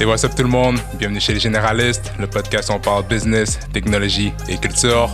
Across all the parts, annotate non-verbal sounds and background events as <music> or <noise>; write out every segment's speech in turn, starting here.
Et what's up tout le monde? Bienvenue chez les généralistes, le podcast où on parle business, technologie et culture.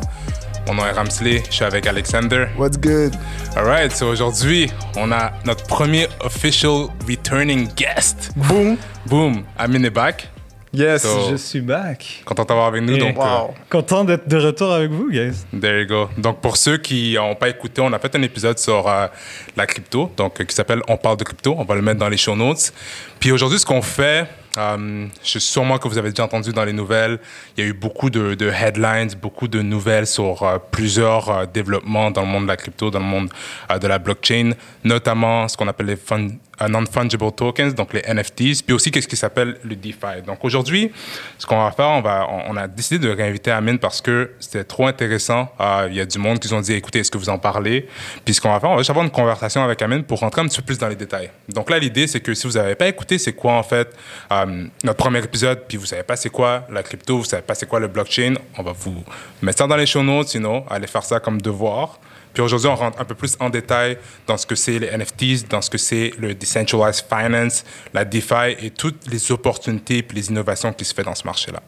Mon nom est Ramsley, je suis avec Alexander. What's good? Alright, so aujourd'hui, on a notre premier official returning guest. Boom. Boom, Amin est back. Yes. So- Je suis back. Content d'avoir avec nous. Et- Donc, Wow. Content d'être de retour avec vous, guys. euh, there you go. Donc, pour ceux qui n'ont pas écouté, on a fait un épisode sur euh, la crypto, donc euh, qui s'appelle On parle de crypto. On va le mettre dans les show notes. Puis aujourd'hui, ce qu'on fait, euh, je suis sûrement que vous avez déjà entendu dans les nouvelles, il y a eu beaucoup de, headlines, beaucoup de nouvelles sur euh, plusieurs euh, développements dans le monde de la crypto, dans le monde euh, de la blockchain, notamment ce qu'on appelle les fun- euh, non-fungible tokens, donc les NFTs, puis aussi qu'est-ce qui s'appelle le DeFi. Donc aujourd'hui, ce qu'on va faire, on, va, on, a décidé de réinviter Amine parce que c'était trop intéressant. Euh, Il y a du monde qui ont dit, écoutez, est-ce que vous en parlez? Puis ce qu'on va faire, on va juste avoir une conversation avec Amine pour rentrer un petit peu plus dans les détails. Donc là, l'idée, c'est que si vous n'avez pas écouté, c'est quoi en fait euh, notre premier épisode, puis vous savez pas c'est quoi la crypto, vous savez pas c'est quoi le blockchain, on va vous mettre ça dans les show notes, sinon, allez faire ça comme devoir. Puis aujourd'hui, on rentre un peu plus en détail dans ce que c'est les NFTs, dans ce que c'est le decentralized finance, la DeFi et toutes les opportunités et les innovations qui se fait dans ce marché-là.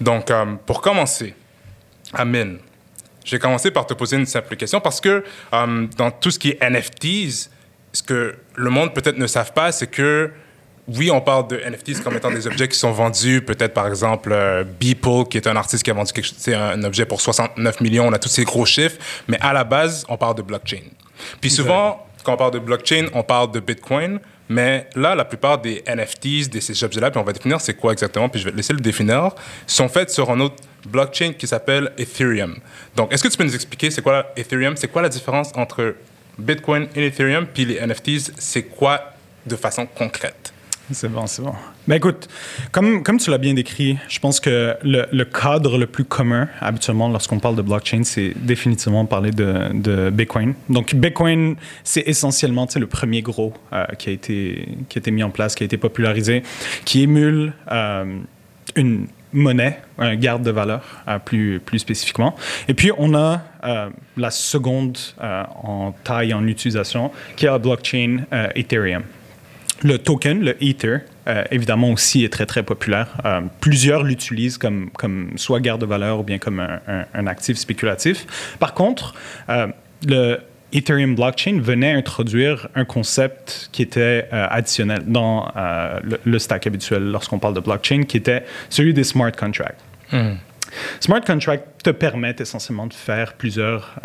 Donc, euh, pour commencer, Amin, je vais commencer par te poser une simple question parce que euh, dans tout ce qui est NFTs, ce que le monde peut-être ne savent pas, c'est que oui, on parle de NFTs comme étant des objets qui sont vendus, peut-être par exemple euh, Beeple, qui est un artiste qui a vendu quelque un objet pour 69 millions, on a tous ces gros chiffres, mais à la base, on parle de blockchain. Puis souvent, quand on parle de blockchain, on parle de Bitcoin, mais là, la plupart des NFTs, de ces objets-là, puis on va définir c'est quoi exactement, puis je vais te laisser le définir, sont faits sur un autre blockchain qui s'appelle Ethereum. Donc, est-ce que tu peux nous expliquer c'est quoi Ethereum, c'est quoi la différence entre Bitcoin et Ethereum, puis les NFTs, c'est quoi de façon concrète? <laughs> C'est bon, c'est bon. Ben écoute, comme, comme tu l'as bien décrit, je pense que le, cadre le plus commun, habituellement, lorsqu'on parle de blockchain, c'est définitivement parler de, Bitcoin. Donc, Bitcoin, c'est essentiellement le premier gros euh, qui, a été, qui a été mis en place, qui a été popularisé, qui émule euh, une monnaie, un garde de valeur euh, plus, plus spécifiquement. Et puis, on a la seconde en taille, en utilisation, qui est la blockchain Ethereum. Le token, le Ether, euh, évidemment aussi est très très populaire. Euh, plusieurs l'utilisent comme, comme soit garde de valeur ou bien comme un, un- un actif spéculatif. Par contre, euh, le Ethereum blockchain venait introduire un concept qui était additionnel dans le, le stack habituel lorsqu'on parle de blockchain, qui était celui des smart contracts. Smart contracts te permettent essentiellement de faire plusieurs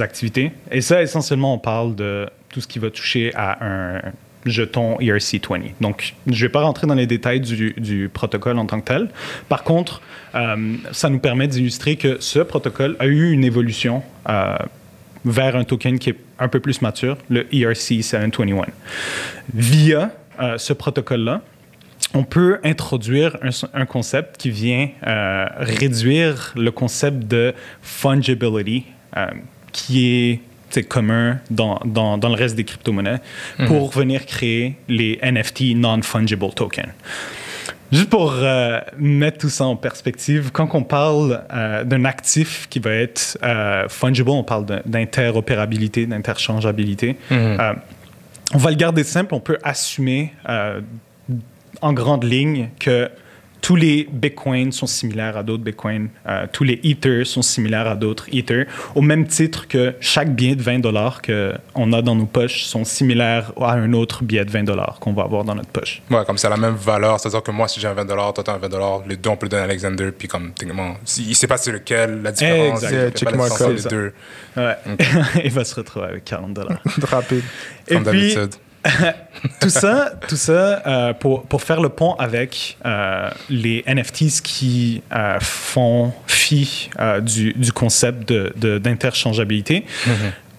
activités. Et ça, essentiellement, on parle de tout ce qui va toucher à un jeton E ERC20. Donc, je ne vais pas rentrer dans les détails du, du protocole en tant que tel. Par contre, euh, ça nous permet d'illustrer que ce protocole a eu une évolution euh, vers un token qui est un peu plus mature, le E ERC721. Via euh, ce protocole-là, on peut introduire un, concept qui vient réduire le concept de fungibility, qui est commun dans, dans, dans le reste des crypto-monnaies, pour venir créer les NFT non-fungible tokens. Juste pour euh, mettre tout ça en perspective, quand on parle euh, d'un actif qui va être euh, fungible, on parle d'interopérabilité, d'interchangeabilité. Euh, on va le garder simple, on peut assumer en grande ligne que tous les bitcoins sont similaires à d'autres bitcoins, euh, tous les ethers sont similaires à d'autres ethers, au même titre que chaque billet de 20 dollars qu'on a dans nos poches sont similaires à un autre billet de 20 dollars qu'on va avoir dans notre poche. Ouais, comme c'est la même valeur. C'est-à-dire que moi, si j'ai un 20 toi, t'as un 20 les deux, on peut le donner à Alexander. Puis, comme, techniquement, si- il sait pas c'est lequel, la différence. Exact. check les deux. Ouais. <laughs> Il va se retrouver avec 40 dollars. <laughs> Rapide. Et Comme puis, d'habitude. <laughs> tout ça, tout ça euh, pour, pour faire le pont avec euh, les NFTs qui euh, font fi du, du concept de- de- d'interchangeabilité.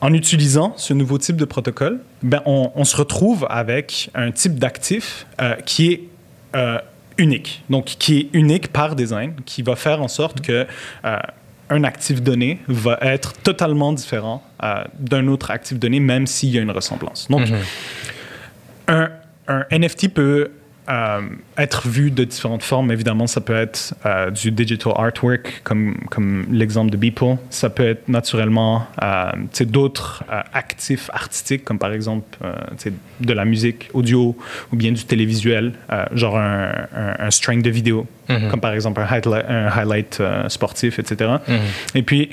En utilisant ce nouveau type de protocole, ben, on, on se retrouve avec un type d'actif qui est unique. Donc, qui est unique par design, qui va faire en sorte que euh, un actif donné va être totalement différent euh, d'un autre actif donné, même s'il y a une ressemblance. Donc, un, un NFT peut euh, être vu de différentes formes. Évidemment, ça peut être euh, du digital artwork, comme, comme l'exemple de Beeple. Ça peut être naturellement euh, d'autres actifs artistiques, comme par exemple de la musique audio ou bien du télévisuel, genre un, un, string de vidéo, mm-hmm. comme par exemple un highlight, un highlight sportif, etc. Mm-hmm. Et puis,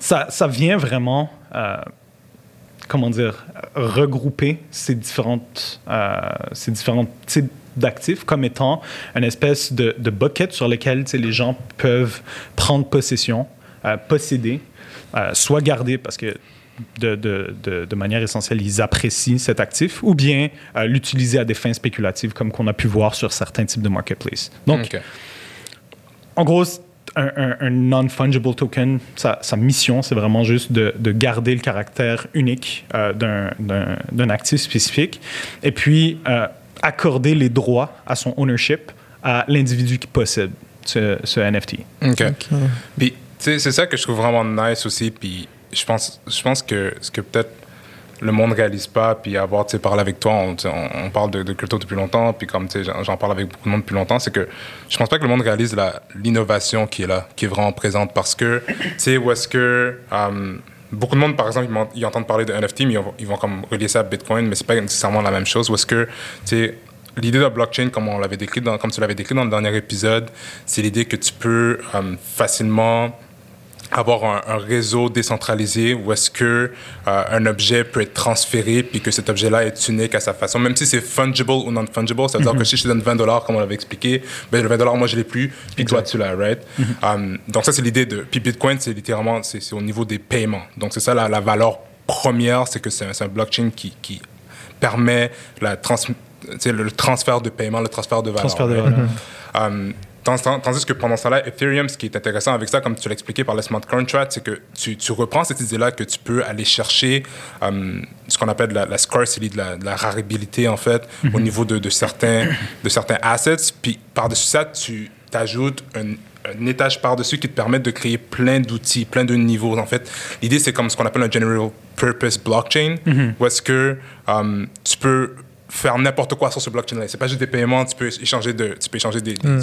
ça, ça, vient vraiment comment dire, regrouper ces différentes, euh, ces différents types d'actifs comme étant une espèce de, bucket sur lequel les gens peuvent prendre possession, euh, posséder, euh, soit garder parce que de, de, de, manière essentielle, ils apprécient cet actif, ou bien l'utiliser à des fins spéculatives, comme qu'on a pu voir sur certains types de marketplace. Donc, en gros, un, non-fungible token, sa, mission, c'est vraiment juste de, garder le caractère unique euh, d'un actif spécifique et puis euh, accorder les droits à son ownership à l'individu qui possède ce, NFT. OK. Puis, c'est ça que je trouve vraiment nice aussi. Puis, je pense, je pense que ce que peut-être le monde réalise pas, puis avoir, tu sais, avec toi, on, parle de, crypto depuis longtemps, puis comme, j'en parle avec beaucoup de monde depuis longtemps, c'est que je pense pas que le monde réalise l'innovation qui est là, qui est vraiment présente, parce que, tu sais, où est-ce que... Euh, beaucoup de monde, par exemple, ils, entendent parler de NFT, mais ils vont, comme relier ça à Bitcoin, mais c'est pas nécessairement la même chose. Où est-ce que, tu sais, l'idée de la blockchain, comme on décrit, dans, comme tu l'avais décrit dans le dernier épisode, c'est l'idée que tu peux euh, facilement avoir un, réseau décentralisé où est-ce que euh, un objet peut être transféré puis que cet objet-là est unique à sa façon, même si c'est fungible ou non fungible, ça veut dire que mhm. si je te donne 20 dollars comme on l'avait expliqué, ben le 20 dollars moi je l'ai plus puis toi tu l'as, right? Mhm. Um, donc ça c'est l'idée de puis Bitcoin c'est littéralement c'est au niveau des paiements. Donc c'est ça la, la, valeur première, c'est que c'est un, un, blockchain qui, qui permet la trans, le transfert de paiement, le transfert de valeur. Transfert de valeur. Um, Tandis que pendant ça là, Ethereum, ce qui est intéressant avec ça, comme tu l'as expliqué par le smart contract, c'est que tu, tu, reprends cette idée-là que tu peux aller chercher euh, ce qu'on appelle la, scarcity, de la, de la, raribilité en fait, au mhm. niveau de, de, certains, de certains assets. Puis par-dessus ça, tu t'ajoutes un, un étage par-dessus qui te permet de créer plein d'outils, plein de niveaux. En fait, l'idée, c'est comme ce qu'on appelle un general purpose blockchain, mhm. où est-ce que euh, tu peux faire n'importe quoi sur ce blockchain-là. C'est pas juste des paiements, tu peux échanger, de, tu peux échanger des, mm.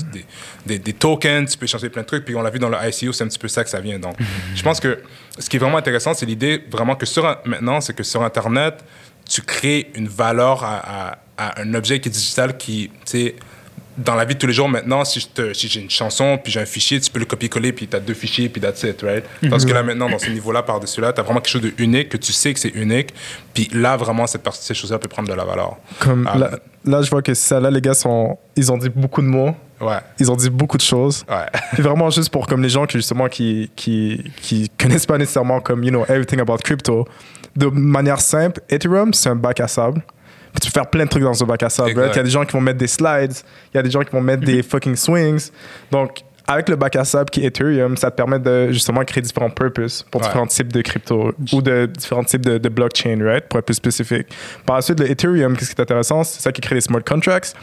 des, des, tokens, tu peux échanger plein de trucs. Puis on l'a vu dans le ICO, c'est un petit peu ça que ça vient. Donc, mm. je pense que ce qui est vraiment intéressant, c'est l'idée vraiment que sur, maintenant, c'est que sur Internet, tu crées une valeur à, à, à un objet qui est digital qui, tu sais, dans la vie de tous les jours, maintenant, si, si j'ai une chanson, puis j'ai un fichier, tu peux le copier-coller, puis tu as deux fichiers, puis that's it, right? Mhm. Parce que là, maintenant, dans ce niveau-là, par-dessus là, tu as vraiment quelque chose de unique, que tu sais que c'est unique, puis là, vraiment, cette partie, ces choses-là peut prendre de la valeur. Comme ah. là, je vois que ça, là, les gars, sont, ils ont dit beaucoup de mots. Ouais. Ils ont dit beaucoup de choses. Ouais. <laughs> Puis vraiment juste pour comme les gens qui justement qui, qui, qui connaissent pas nécessairement comme you know everything about crypto, de manière simple, Ethereum c'est un bac à sable tu peux faire plein de trucs dans ce bac à sable. Il y a des gens qui vont mettre des slides, il y a des gens qui vont mettre des <laughs> fucking swings. Donc, avec le bac à sable qui est Ethereum, ça te permet de justement créer différents purposes pour différents types de crypto ou de différents types de, blockchain, right? Pour être plus spécifique. Par la suite, le Ethereum, qu'est-ce qui est intéressant? C'est ça qui crée les smart contracts.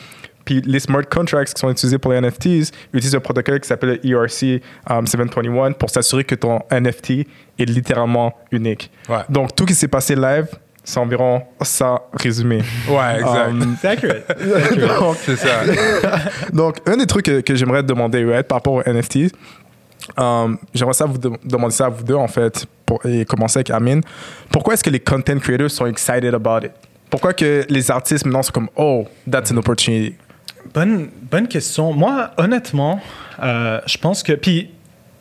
Puis les smart contracts qui sont utilisés pour les NFTs utilisent un protocole qui s'appelle le ERC 721 um, pour s'assurer que ton NFT est littéralement unique. Donc, tout ce qui s'est passé live c'est environ ça résumé. Ouais, exact. Um, c'est accurate. <laughs> c'est ça. donc, un des trucs que, j'aimerais te demander, par rapport aux NFT, um, j'aimerais ça vous demander ça à vous deux, en fait, pour, et commencer avec Amine. Pourquoi est-ce que les content creators sont excited about it? Pourquoi que les artistes maintenant sont comme, oh, that's an opportunity? Bonne, bonne question. Moi, honnêtement, euh, je pense que. Puis,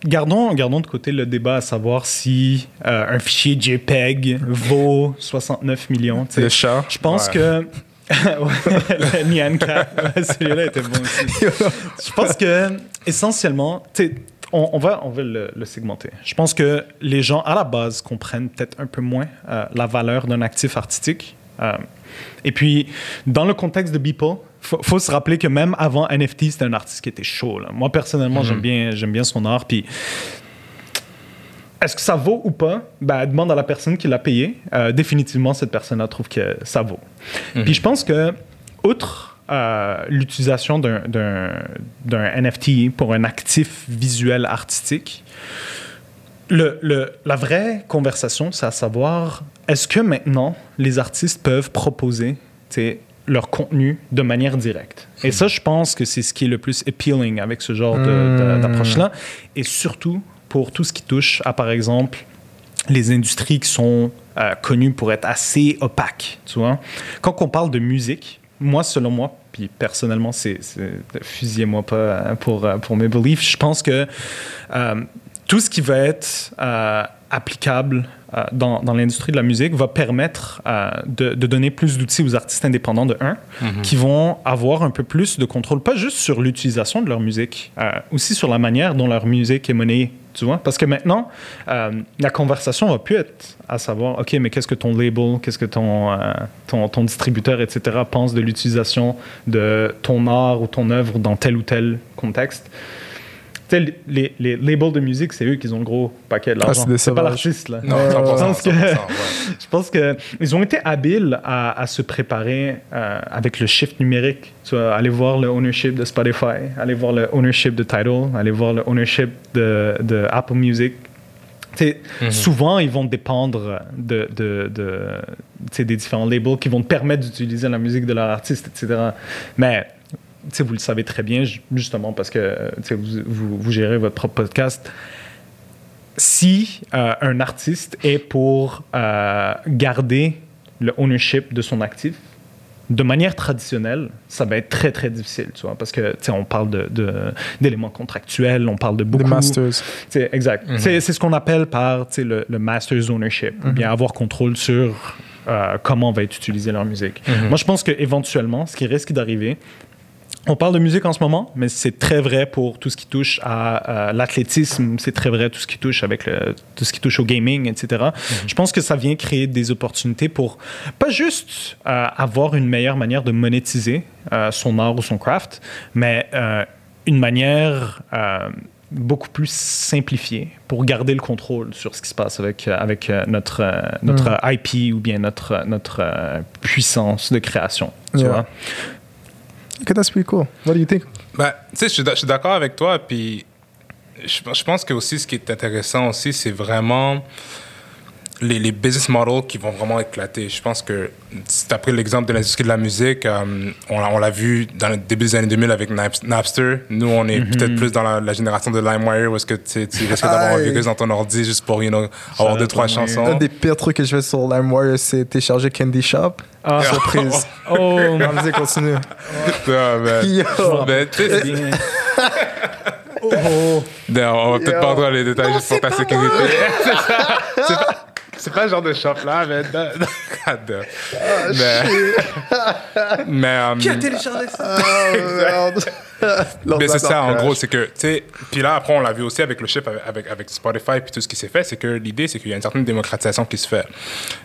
Gardons, gardons de côté le débat à savoir si euh, un fichier JPEG vaut <laughs> 69 millions. Le chat. Je pense que. <laughs> le Nyan celui-là était bon aussi. <laughs> Je pense que, essentiellement, on, on, va, on va le, segmenter. Je pense que les gens, à la base, comprennent peut-être un peu moins euh, la valeur d'un actif artistique. Euh, et puis, dans le contexte de Beeple, faut, faut se rappeler que même avant NFT, c'était un artiste qui était chaud. Moi, personnellement, j'aime mhm. bien, j'aime bien son art. Puis, est-ce que ça vaut ou pas? Ben, Demande à la personne qui l'a payé. Euh, définitivement, cette personne-là trouve que ça vaut. Mhm. Puis, je pense que, outre euh, l'utilisation d'un NFT pour un actif visuel artistique, le, le, la vraie conversation, c'est à savoir, est-ce que maintenant les artistes peuvent proposer leur contenu de manière directe? Et ça, je pense que c'est ce qui est le plus appealing avec ce genre de- d'approche-là. Et surtout pour tout ce qui touche à, par exemple, les industries qui sont euh, connues pour être assez opaques, tu vois? Quand on parle de musique, moi, selon moi, puis personnellement, c'est fusillez-moi pas hein, pour, euh, pour mes beliefs, je pense que euh, tout ce qui va être euh, applicable euh, dans, dans l'industrie de la musique va permettre euh, de, de donner plus d'outils aux artistes indépendants de un, qui vont avoir un peu plus de contrôle, pas juste sur l'utilisation de leur musique, aussi sur la manière dont leur musique est menée. Tu vois? Parce que maintenant, la conversation va plus être à savoir, OK, mais qu'est-ce que ton label, qu'est-ce que ton, ton, ton distributeur, etc., pense de l'utilisation de ton art ou ton œuvre dans tel ou tel contexte? Sais, les, les labels de musique, c'est eux qui ont le gros paquet de Ah, l'argent. c'est pas l'artiste, là. Non, 100%, je pense que- 100%, ouais. <laughs> Je pense qu'ils ont été habiles à, à se préparer euh, avec le shift numérique. Tu vois, aller voir le ownership de Spotify, aller voir le ownership de Tidal, aller voir le ownership de, de Apple Music. Tu sais, Souvent, ils vont dépendre de, de, des différents labels qui vont te permettre d'utiliser la musique de leur artiste, etc. Mais vous le savez très bien, ju- justement, parce que tu sais, vous, vous, vous gérez votre propre podcast si euh, un artiste est pour euh, garder le ownership de son actif, de manière traditionnelle, ça va être très très difficile, tu vois, parce que tu sais, on parle de, de- d'éléments contractuels, on parle de beaucoup. Des masters. Tu sais, exact. C'est, c'est ce qu'on appelle par tu sais, le, le master's ownership, ou bien avoir contrôle sur euh, comment va être utilisée leur musique. Moi, je pense qu'éventuellement, ce qui risque d'arriver, on parle de musique en ce moment, mais c'est très vrai pour tout ce qui touche à, l'athlétisme, c'est très vrai tout ce qui touche avec le, tout ce qui touche au gaming, etc. Je pense que ça vient créer des opportunités pour pas juste euh, avoir une meilleure manière de monétiser euh, son art ou son craft, mais euh, une manière beaucoup plus simplifiée pour garder le contrôle sur ce qui se passe avec, avec notre, notre IP ou bien notre, notre puissance de création. Tu Yeah. vois? Okay, that's pretty cool. What do you think? Ben, tu sais, je suis d'accord avec toi. Puis, je, je pense que aussi, ce qui est intéressant aussi, c'est vraiment les, les business models qui vont vraiment éclater. Je pense que, si tu as pris l'exemple de l'industrie de la musique, euh, on, l'a- on l'a vu dans le début des années 2000 avec Naps- Napster. Nous, on est peut-être plus dans la, la génération de LimeWire où est-ce que tu tu risques d'avoir un virus dans ton ordi juste pour you know, avoir deux, trois LimeWire. chansons. Un des pires trucs que je fais sur LimeWire, c'est télécharger Candy Shop. Ah. Surprise. <laughs> Oh, <laughs> <laughs> Non, vas-y, continue. Ah, ben, Yo. Oh. Non, on va peut-être pas entrer dans les détails Non, juste pour ta sécurité. c'est ça. C'est pas, c'est pas le genre de shop là, mais. <laughs> God. mais. <laughs> mais. euh, téléchargé ça? Oh, merde. <laughs> mais c'est ça, en gros, c'est que, tu sais, puis là, après, on l'a vu aussi avec le chip, avec, avec, Spotify, puis tout ce qui s'est fait, c'est que l'idée, c'est qu'il y a une certaine démocratisation qui se fait.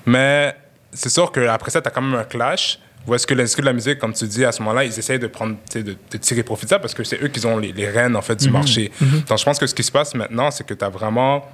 Mais c'est sûr qu'après ça, tu as quand même un clash. Où est-ce que l'industrie de la musique, comme tu dis, à ce moment-là, ils essayent de prendre, tu sais, de, de tirer profit de ça parce que c'est eux qui ont les, les rênes, en fait, du marché. Donc, je pense que ce qui se passe maintenant, c'est que tu as vraiment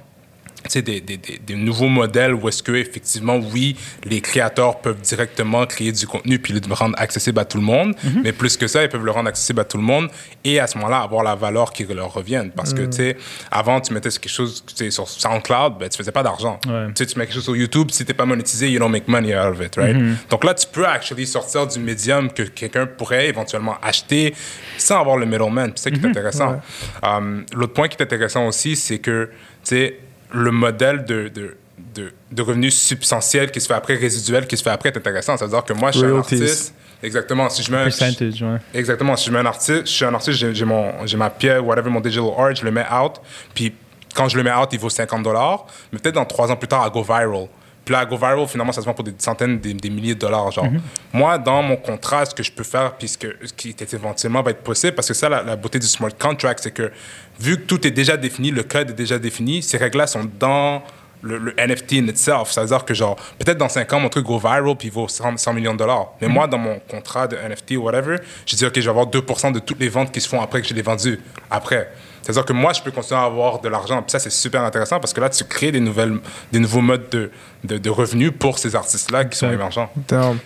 des, des, des, des nouveaux modèles où est-ce que effectivement oui les créateurs peuvent directement créer du contenu puis le rendre accessible à tout le monde mais plus que ça ils peuvent le rendre accessible à tout le monde et à ce moment-là avoir la valeur qui leur revienne. Parce que tu sais avant tu mettais quelque chose tu sais, sur SoundCloud ben tu faisais pas d'argent. Ouais. tu sais tu mets quelque chose sur YouTube si t'es pas monétisé you don't make money out of it right? Donc là tu peux actually sortir du médium que quelqu'un pourrait éventuellement acheter sans avoir le middleman. C'est ça qui est intéressant. Um, l'autre point qui est intéressant aussi c'est que tu sais le modèle de, de, de, de revenus substantiels qui se fait après, résiduel qui se fait après, est intéressant. C'est-à-dire que moi, je suis un artiste. Exactement. Si je mets un, Percentage, ouais. Exactement. Si je mets un artiste, je suis un artiste, j'ai, j'ai mon, j'ai ma pièce, whatever, mon digital art, je le mets out. Puis quand je le mets out, il vaut 50 dollars. Mais peut-être dans trois ans plus tard, à go viral. Puis là, go viral, finalement, ça se vend pour des centaines, des, des milliers de dollars. Genre. Moi, dans mon contrat, ce que je peux faire, puis ce, qui est éventuellement va être possible, parce que ça, la, la beauté du smart contract, c'est que vu que tout est déjà défini, le code est déjà défini, ces règles-là sont dans le, le NFT in itself. C'est-à-dire que, genre, peut-être dans 5 ans, mon truc go viral puis il vaut 100, 100 millions de dollars. Mais moi, dans mon contrat de NFT ou whatever, je dis, OK, je vais avoir 2% de toutes les ventes qui se font après que je l'ai vendu. Après. C'est-à-dire que moi, je peux continuer à avoir de l'argent. Puis ça, c'est super intéressant parce que là, tu crées des, nouvelles, des nouveaux modes de, de, de revenus pour ces artistes-là qui sont émergents.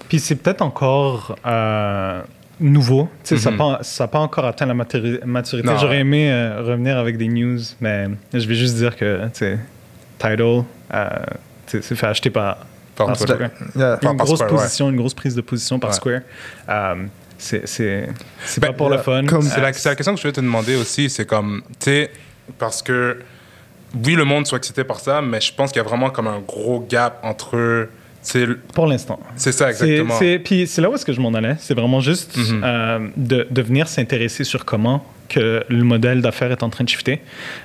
Puis c'est peut-être encore euh, nouveau. Tu sais, ça Mhm. n'a pas, ça a pas encore atteint la maturi- maturité. J'aurais aimé euh, revenir avec des news, mais je vais juste dire que Tidal euh, s'est fait acheter par Par par Twitter. Square. Yeah. Une par grosse Square, ouais. position, une grosse prise de position par Ouais. Square. Euh, c'est c'est c'est Ben, pas pour le fun. C'est la, c'est la question que je voulais te demander aussi. C'est comme, tu sais, parce que oui, le monde soit excité par ça, mais je pense qu'il y a vraiment comme un gros gap entre. C'est pour l'instant. c'est ça, exactement. c'est- Puis c'est là où est-ce que je m'en allais. C'est vraiment juste Mhm. euh, de, de venir s'intéresser sur comment que le modèle d'affaires est en train de shifter.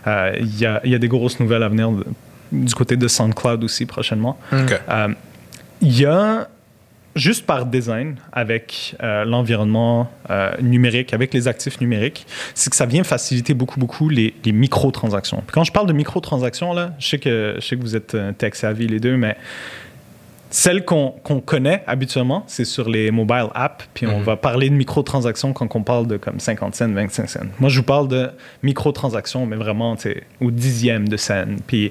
Euh, Il y, a, il y a des grosses nouvelles à venir de- du côté de SoundCloud aussi prochainement. Euh, Il y a, juste par design, avec euh, l'environnement euh, numérique, avec les actifs numériques, c'est que ça vient faciliter beaucoup, beaucoup les, les microtransactions. Puis quand je parle de microtransactions, là, je sais que, je sais que vous êtes euh, tech savvy les deux, mais celles qu'on connaît habituellement, c'est sur les mobile apps, puis on Mhm. va parler de microtransactions quand on parle de comme 50 cents, 25 cents. Moi, je vous parle de microtransactions, mais vraiment au dixième de scène. Puis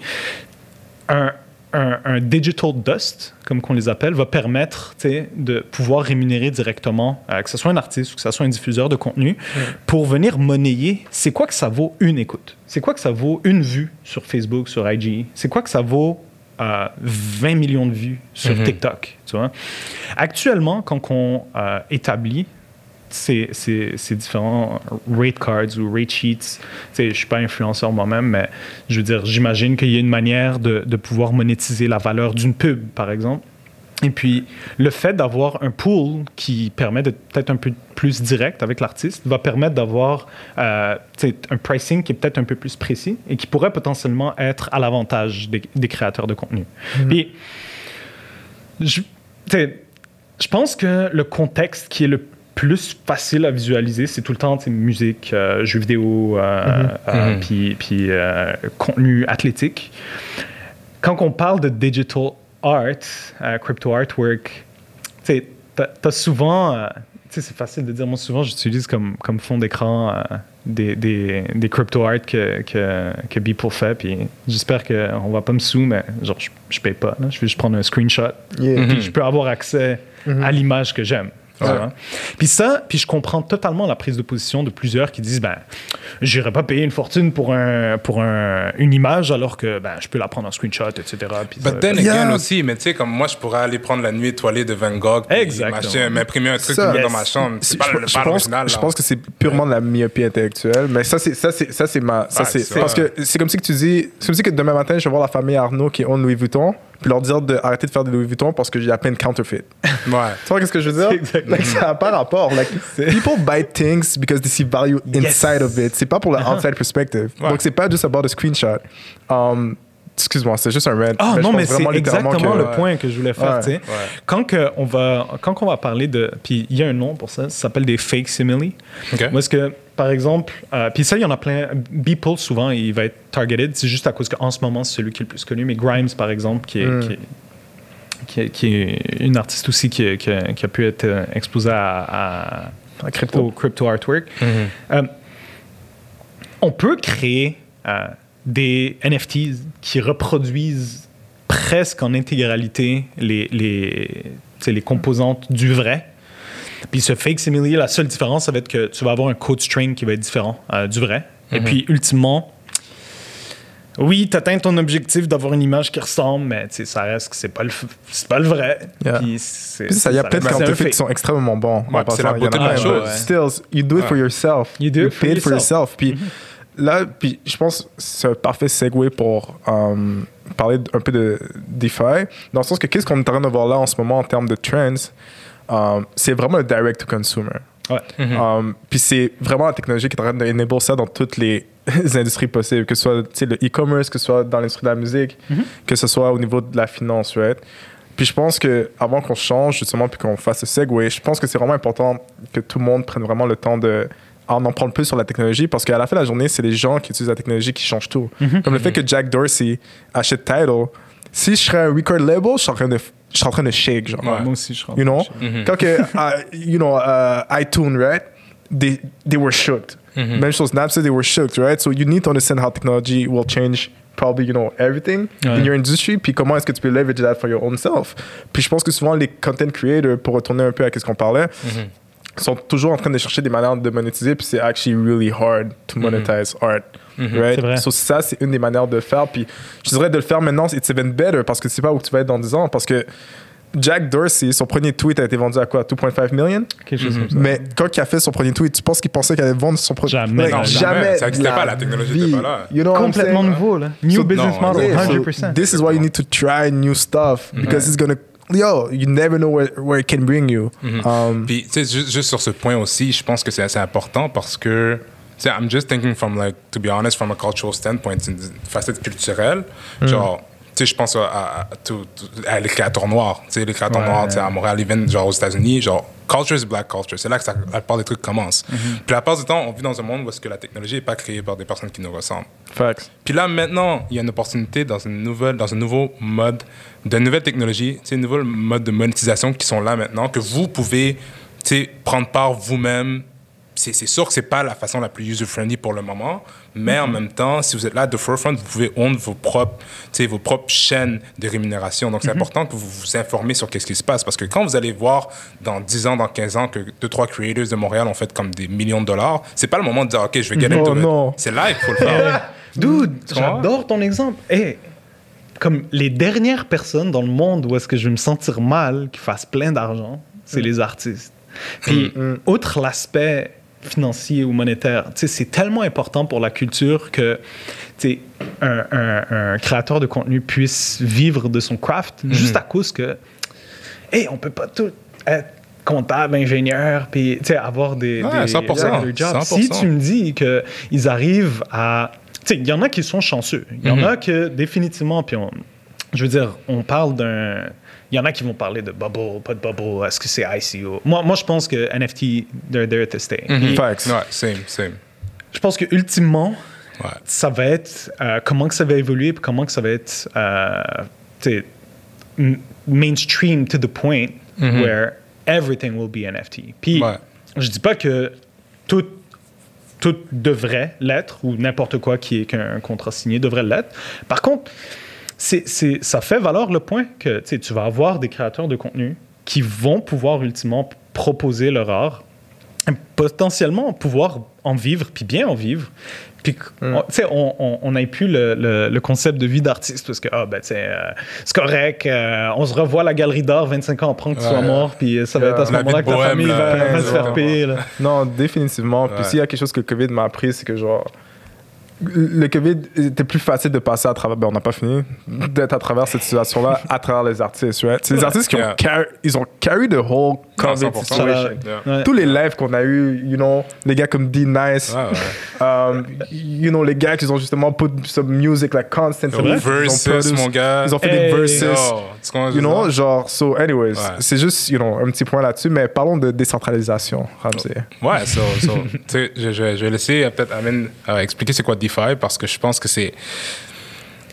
un, un, un digital dust, comme qu'on les appelle, va permettre de pouvoir rémunérer directement, euh, que ce soit un artiste ou que ce soit un diffuseur de contenu, pour venir monnayer c'est quoi que ça vaut une écoute, c'est quoi que ça vaut une vue sur Facebook, sur IG, c'est quoi que ça vaut euh, 20 millions de vues sur Mhm. TikTok. Tu vois? Actuellement, quand on euh, établit ces, ces- ces différents rate cards ou rate sheets. Je ne suis pas influenceur moi-même, mais je veux dire, j'imagine qu'il y a une manière de, de pouvoir monétiser la valeur d'une pub, par exemple. Et puis, le fait d'avoir un pool qui permet d'être peut-être un peu plus direct avec l'artiste va permettre d'avoir euh, un pricing qui est peut-être un peu plus précis et qui pourrait potentiellement être à l'avantage des, des créateurs de contenu. Puis, je, tu sais, je pense que le contexte qui est le plus facile à visualiser, c'est tout le temps musique, euh, jeux vidéo, euh, euh, Mhm. puis, puis euh, contenu athlétique. Quand on parle de digital art, euh, crypto artwork, tu sais, t'as t'as souvent, euh, tu sais, c'est facile de dire, moi souvent j'utilise comme, comme fond d'écran euh, des, des, des crypto art que, que, que Beeple fait, puis j'espère qu'on va pas me sous, mais genre je, je paye pas, là. je vais juste prendre un screenshot, Yeah. Mhm. puis je peux avoir accès à l'image que j'aime. Puis ça, puis je comprends totalement la prise de position de plusieurs qui disent ben, j'irai pas payer une fortune pour, un, pour un, une image alors que ben, je peux la prendre en screenshot, etc. Puis ça- But then Yeah. again aussi, mais tu sais, comme moi, je pourrais aller prendre la nuit étoilée de Van Gogh, m'imprimer un truc Ça, yes. dans ma chambre. C'est pas, je, le- je pas pense, l'original. je pense que c'est purement de la myopie intellectuelle, mais ça c'est ça c'est ça c'est ma ça Ouais, c'est c'est parce ça. que c'est comme si que tu dis c'est comme si que demain matin je vais voir la famille Arnaud qui own Louis Vuitton puis leur dire d'arrêter de faire des Louis Vuitton parce que j'ai à peine counterfeit. <laughs> tu Ouais. vois qu'est-ce que je veux dire? Like, ça n'a pas rapport. Like, people buy things because they see value Yes. inside of it. C'est pas pour le outside perspective. Ouais. Donc c'est pas just about a screenshot. Um, excuse-moi, c'est juste un rant. Ah non, mais c'est exactement que- le point que je voulais faire. Ouais, tu sais. ouais. Quand, que on va, quand on va parler de. Puis il y a un nom pour ça, ça s'appelle des fake simile. OK. Où est-ce que, par exemple, euh, puis ça, il y en a plein. Beeple, souvent, il va être targeted. C'est juste à cause qu'en ce moment, c'est celui qui est le plus connu. Mais Grimes, par exemple, qui est, Mm. qui est, qui est- qui est une artiste aussi qui, a- qui a, qui a pu être euh, exposée à, crypto. au crypto artwork. Mhm. Euh, on peut créer euh, des NFTs qui reproduisent presque en intégralité les, les, les composantes du vrai. Puis ce fake simile, la seule différence, ça va être que tu vas avoir un code string qui va être différent euh, du vrai. Et puis, ultimement, oui, tu atteins ton objectif d'avoir une image qui ressemble, mais ça reste que c'est pas le, pas le vrai. Yeah. Puis c'est- Puis ça, il y a counterfeits fake. qui sont extrêmement bons. Ouais, c'est la beauté de la chose. Stills, you do it for yourself. You do it for pay it for yourself. yourself. Puis là, puis je pense que c'est un parfait segue pour um, parler un peu de DeFi. Dans le sens que qu'est-ce qu'on est en train de voir là en ce moment en termes de trends, um, c'est vraiment le direct to consumer. Ouais. Um, puis c'est vraiment la technologie qui est en train d'enable ça dans toutes les <laughs> industries possibles, que ce soit le e-commerce, que ce soit dans l'industrie de la musique, que ce soit au niveau de la finance, right? Puis je pense que avant qu'on change justement puis qu'on fasse ce segue, je pense que c'est vraiment important que tout le monde prenne vraiment le temps de en en prendre plus sur la technologie parce qu'à la fin de la journée, c'est les gens qui utilisent la technologie qui changent tout. Comme le fait que Jack Dorsey achète Tidal, si je serais un record label, je serais en train de, je serais en train de shake, genre. Ouais. Moi aussi, je crois. You know? Mhm. Quand que, <laughs> uh, you know, uh, iTunes, right? They, they were shocked. Mhm. Même chose, Napster, they were shocked, right? So you need to understand how technology will change probably, you know, everything Ouais. in your industry. Puis comment est-ce que tu peux leverage that for your own self. Puis je pense que souvent, les content creators, pour retourner un peu à ce qu'on parlait, sont toujours en train de chercher des manières de monétiser, puis c'est actually really hard to monetize art. Right? C'est vrai. So ça, c'est une des manières de le faire. Puis je dirais de le faire maintenant, it's even better parce que tu sais pas où tu vas être dans 10 ans. Parce que Jack Dorsey, son premier tweet a été vendu à quoi? 2,5 million? Quelque chose comme ça. Mais quand il a fait son premier tweet, tu penses qu'il pensait qu'il allait vendre son premier Jamais. Like, Non, jamais. Ça de existait pas, la technologie vie. était pas là. You know Complètement nouveau, là. New So- business non, model, Yeah, so 100%. this is why you need to try new stuff because it's gonna. Yo, you never know where, where it can bring you. Um, Puis, tu sais, juste, juste sur ce point aussi, je pense que c'est assez important parce que, tu sais, I'm just thinking from, like, to be honest, from a cultural standpoint, c'est une facette culturelle. Genre, tu sais, je pense à, à, à les créateurs noirs. Tu sais, les créateurs Ouais. noirs, tu sais, à Montréal, ils viennent, genre, aux États-Unis, genre, culture is black culture. C'est là que ça, la plupart des trucs commencent. Puis, la plupart du temps, on vit dans un monde où est-ce que la technologie n'est pas créée par des personnes qui nous ressemblent. facts. Puis là, maintenant, il y a une opportunité dans, une nouvelle, dans un nouveau mode de nouvelles technologies, tu sais, un nouveau mode de monétisation qui sont là maintenant, que vous pouvez tu sais, prendre part vous-même. C'est sûr que c'est pas la façon la plus user-friendly pour le moment, mais en même temps, si vous êtes là de forefront, vous pouvez own vos propres, vos propres chaînes de rémunération. Donc, c'est important que vous vous informez sur qu'est-ce qui se passe. Parce que quand vous allez voir dans 10 ans, dans 15 ans, que deux, trois creators de Montréal ont fait comme des millions de dollars, c'est pas le moment de dire, OK, je vais get into it. non. C'est là qu'il faut le faire. <laughs> Dude, comprends? j'adore ton exemple. Hey, comme les dernières personnes dans le monde où est-ce que je vais me sentir mal qui fassent plein d'argent, c'est les artistes. Puis, outre l'aspect financier ou monétaire, c'est tellement important pour la culture que un, un- un créateur de contenu puisse vivre de son craft juste à cause que, hey, on peut pas tout être comptable, ingénieur, puis avoir des, Ouais, des 100%, other jobs. Si 100%. tu me dis qu'ils arrivent à... Il y en a qui sont chanceux. Il y en a que définitivement, puis on, je veux dire, on parle d'un... Il y en a qui vont parler de bubble, pas de bubble, est-ce que c'est ICO? Moi, moi, je pense que NFT, they're there to stay. Puis Facts. Ouais, same, same. Je pense que ultimement, Ouais. ça va être euh, comment que ça va évoluer, puis comment que ça va être euh, mainstream to the point where everything will be NFT. Puis, Ouais. je dis pas que tout, tout devrait l'être, ou n'importe quoi qui est qu'un contrat signé devrait l'être. Par contre, c'est, c'est- ça fait valoir le point que tu vas avoir des créateurs de contenu qui vont pouvoir ultimement proposer leur art, et potentiellement pouvoir en vivre, puis bien en vivre. Puis, on- sais, on, on, on a plus le, le- le concept de vie d'artiste, parce que, ah, ben, euh, c'est correct, euh, on se revoit à la galerie d'art 25 ans après que tu sois mort, puis ça va être à ce moment-là que ta bohème, famille là. va, va se faire payer. Non, définitivement. Puis s'il y a quelque chose que le COVID m'a appris, c'est que genre. Le COVID était plus facile de passer à travers. Ben, on n'a pas fini d'être à travers cette situation-là, à travers les artistes. Right? C'est les artistes qui ont, Yeah. carry, ils ont carry the whole COVID 100%. situation. Yeah. Tous les lives qu'on a eu, you know, les gars comme D-Nice, Ouais, ouais. um, you know, les gars qui ont justement put some music like constantly. Yo, Ils ont Versus, produced- mon gars. Ils ont fait Hey. des verses. Ce You know, genre, so, anyways, Ouais. c'est juste, you know, un petit point là-dessus, mais parlons de décentralisation, Ramsey. Ouais, so, so, <laughs> tu sais, je, je, je vais laisser euh, peut-être Amin euh, expliquer c'est quoi DeFi parce que je pense que c'est.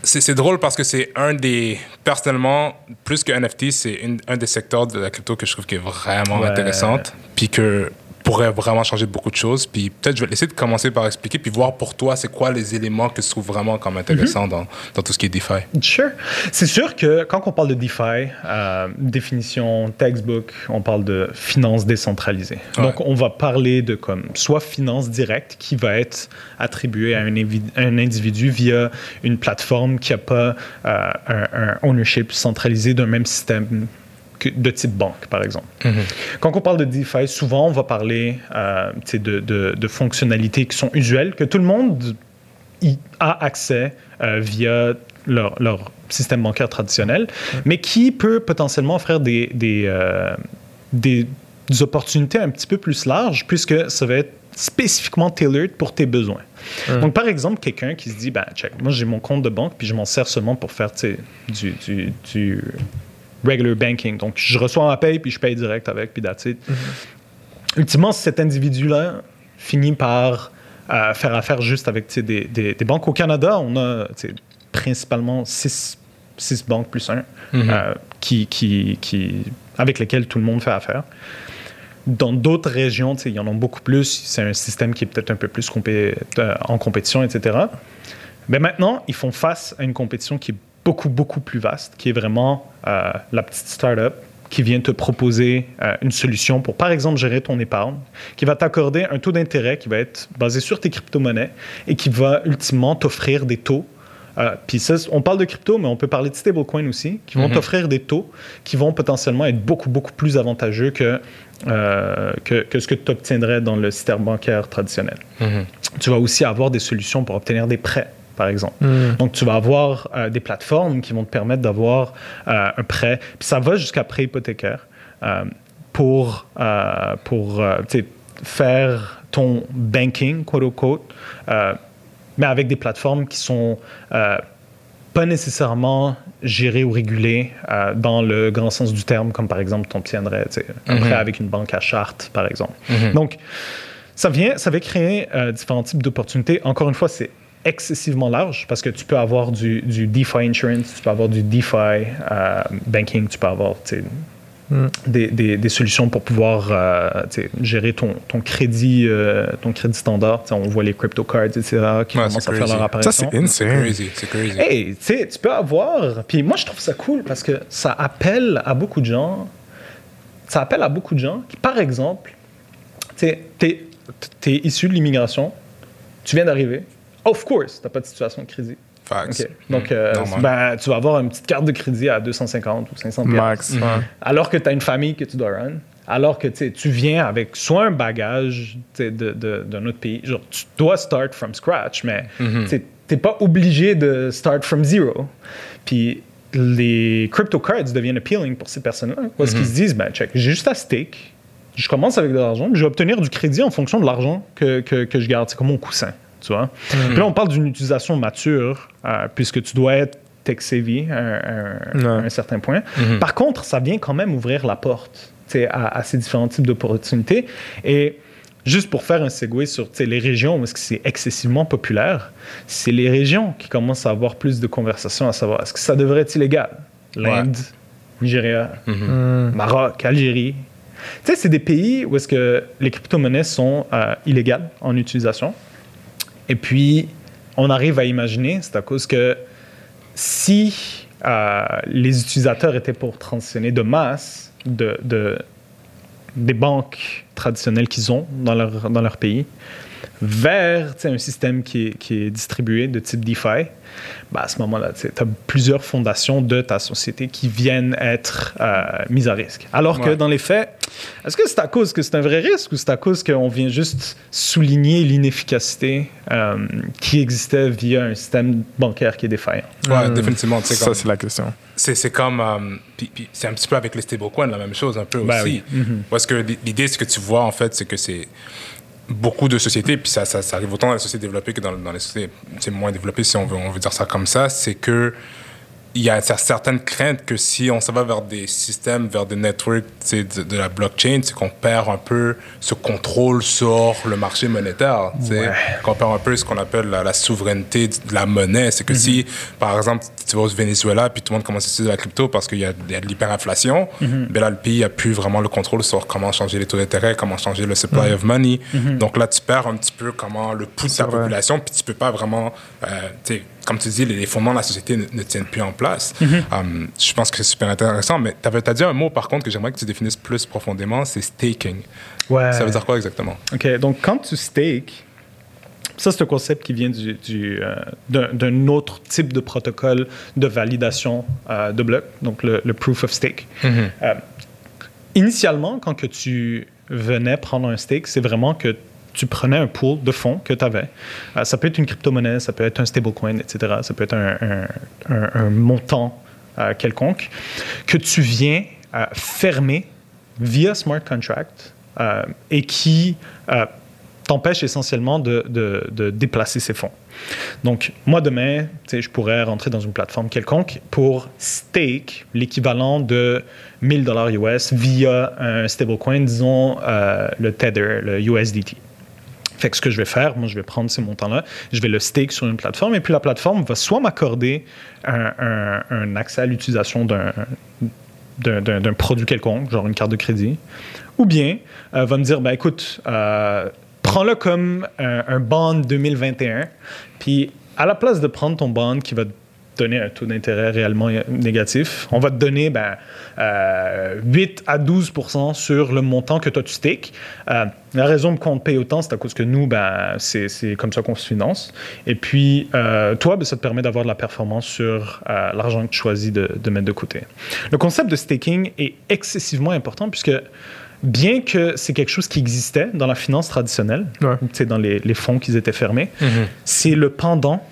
C'est drôle parce que c'est un des. Personnellement, plus que NFT, c'est un des secteurs de la crypto que je trouve qui est vraiment Ouais. intéressante. Puis que pourrait vraiment changer beaucoup de choses. Puis peut-être je vais essayer de commencer par expliquer, puis voir pour toi, c'est quoi les éléments que tu trouves vraiment comme intéressants dans, dans tout ce qui est DeFi. Sure. C'est sûr que quand on parle de DeFi, euh, définition textbook, on parle de finance décentralisée. Ouais. Donc, on va parler de comme soit finance directe qui va être attribuée à un individu via une plateforme qui n'a pas euh, un, un ownership centralisé d'un même système que- de type banque, par exemple. Quand on parle de DeFi, souvent, on va parler euh, de, de- de fonctionnalités qui sont usuelles, que tout le monde y a accès euh, via leur, leur système bancaire traditionnel, mais qui peut potentiellement offrir des, des, euh, des opportunités un petit peu plus larges, puisque ça va être spécifiquement tailored pour tes besoins. Donc, par exemple, quelqu'un qui se dit, ben, check, moi j'ai mon compte de banque, puis je m'en sers seulement pour faire du regular banking. Donc, je reçois ma paye, puis je paye direct avec, puis that's it. Ultimement, cet individu-là finit par euh, faire affaire juste avec des, des- des banques. Au Canada, on a principalement six, six banques plus un euh, qui, qui, qui, avec lesquelles tout le monde fait affaire. Dans d'autres régions, il y en a beaucoup plus. C'est un système qui est peut-être un peu plus compé- euh, en compétition, etc. Mais maintenant, ils font face à une compétition qui est beaucoup, beaucoup plus vaste, qui est vraiment euh, la petite start-up qui vient te proposer euh, une solution pour, par exemple, gérer ton épargne, qui va t'accorder un taux d'intérêt qui va être basé sur tes crypto-monnaies et qui va ultimement t'offrir des taux. Euh, puis ça, on parle de crypto, mais on peut parler de stablecoin aussi, qui vont t'offrir des taux qui vont potentiellement être beaucoup, beaucoup plus avantageux que, que, que, ce que tu obtiendrais dans le système bancaire traditionnel. Tu vas aussi avoir des solutions pour obtenir des prêts par exemple. Hmm. Donc, tu vas avoir euh, des plateformes qui vont te permettre d'avoir euh, un prêt. Puis ça va jusqu'à prêt hypothécaire euh, pour, pour faire ton banking, quote unquote, mais avec des plateformes qui sont pas nécessairement gérées ou régulées dans le grand sens du terme, comme par exemple, tu obtiendrais un prêt hmm. avec une banque à charte, par exemple. Hmm. Donc, ça vient, ça va créer différents types d'opportunités. Encore une fois, c'est excessivement large parce que tu peux avoir du, du DeFi insurance, tu peux avoir du DeFi euh, banking, tu peux avoir hmm. des, des, des, solutions pour pouvoir euh, gérer ton, ton crédit, euh, ton crédit standard. on voit les crypto cards, etc., qui commencent à faire leur apparition. Ça, c'est insane. C'est crazy. Hey, tu peux avoir. Puis moi, je trouve ça cool parce que ça appelle à beaucoup de gens. Ça appelle à beaucoup de gens qui, par exemple, tu es, es issu de l'immigration, tu viens d'arriver, Of course, tu n'as pas de situation de crédit. Facts. Donc, euh, ben, tu vas avoir une petite carte de crédit à 250 ou 500 Max. Alors que tu as une famille que tu dois run. Alors que tu viens avec soit un bagage d'un de, de, autre pays. Genre, tu dois start from scratch, mais mm-hmm. tu n'es pas obligé de start from zero. Puis les crypto cards deviennent appealing pour ces personnes-là. Parce qu'ils mm-hmm. se disent, ben, check, j'ai juste à stake. Je commence avec de l'argent, je vais obtenir du crédit en fonction de l'argent que, que, que je garde. C'est comme mon coussin. Tu vois? Puis là, on parle d'une utilisation mature, euh, puisque tu dois être tech-savvy à, un certain point. Mhm. Par contre, ça vient quand même ouvrir la porte à, à, ces différents types d'opportunités. Et juste pour faire un segue sur les régions où est-ce que c'est excessivement populaire, c'est les régions qui commencent à avoir plus de conversations à savoir est-ce que ça devrait être illégal? L'Inde, Nigeria, mhm. Maroc, Algérie. Tu sais, c'est des pays où est-ce que les crypto-monnaies sont euh, illégales en utilisation. Et puis, on arrive à imaginer, c'est à cause que si euh, les utilisateurs étaient pour transitionner de masse de, de des banques traditionnelles qu'ils ont dans leur, dans leur pays vers un système qui est, qui est, distribué de type DeFi, bah, à ce moment-là, tu as plusieurs fondations de ta société qui viennent être euh, mises à risque. Alors que dans les faits, est-ce que c'est à cause que c'est un vrai risque ou c'est à cause qu'on vient juste souligner l'inefficacité euh, qui existait via un système bancaire qui est défaillant? Oui, hmm. définitivement. Ça, c'est la question. C'est comme. Euh, c'est un petit peu avec les stablecoins, la même chose, un peu ben aussi. Mm-hmm. Parce que l'idée, ce que tu vois, en fait, c'est que c'est beaucoup de sociétés, puis ça, arrive autant dans les sociétés développées que dans, les sociétés moins développées, si on veut dire ça comme ça, c'est que il y a certaines craintes que si on s'en va vers des systèmes, vers des networks de, de la blockchain, c'est qu'on perd un peu ce contrôle sur le marché monétaire. Ouais. Qu'on perd un peu ce qu'on appelle la, souveraineté de la monnaie. C'est que mm-hmm. si, par exemple, tu vas au Venezuela, puis tout le monde commence à utiliser la crypto parce qu'il y, a de l'hyperinflation, mm ben là, le pays n'a plus vraiment le contrôle sur comment changer les taux d'intérêt, comment changer le supply mm-hmm. of money. Donc là, tu perds un petit peu comment le pouls de ta population, puis tu peux pas vraiment... Euh, comme tu dis, les, fondements de la société ne, tiennent plus en place. Mhm. Um, je pense que c'est super intéressant, mais tu as dit un mot, par contre, que j'aimerais que tu définisses plus profondément, c'est staking. Ouais. Ça veut dire quoi exactement? OK, donc quand tu stakes, ça, c'est un concept qui vient du, euh, d'un autre type de protocole de validation euh, de bloc, donc le, proof of stake. Mhm. Euh, initialement, quand que tu venais prendre un stake, c'est vraiment que tu prenais un pool de fonds que tu avais. Euh, ça peut être une crypto-monnaie, ça peut être un stablecoin, etc. Ça peut être un, montant euh, quelconque que tu viens euh, fermer via smart contract et qui t'empêche essentiellement de, de, déplacer ces fonds. Donc, moi, demain, je pourrais rentrer dans une plateforme quelconque pour stake l'équivalent de 1000 dollars US via un stablecoin, disons le Tether, le USDT. Fait que ce que je vais faire, moi, je vais prendre ces montants-là, je vais le stake sur une plateforme, et puis la plateforme va soit m'accorder un, accès à l'utilisation d'un d'un produit quelconque, genre une carte de crédit, ou bien euh, va me dire, ben écoute, euh, prends-le comme un, bond 2021, puis à la place de prendre ton bond qui va donner un taux d'intérêt réellement négatif. On va te donner ben, 8 euh, à 12% sur le montant que toi tu stakes. Euh, la raison pour qu'on te paye autant, c'est à cause que nous, ben, c'est comme ça qu'on se finance. Et puis, euh, toi, ben, ça te permet d'avoir de la performance sur l'argent que tu choisis de, de, mettre de côté. Le concept de staking est excessivement important puisque bien que c'est quelque chose qui existait dans la finance traditionnelle, ouais. dans les, les, fonds qui étaient fermés, mm-hmm. c'est le pendant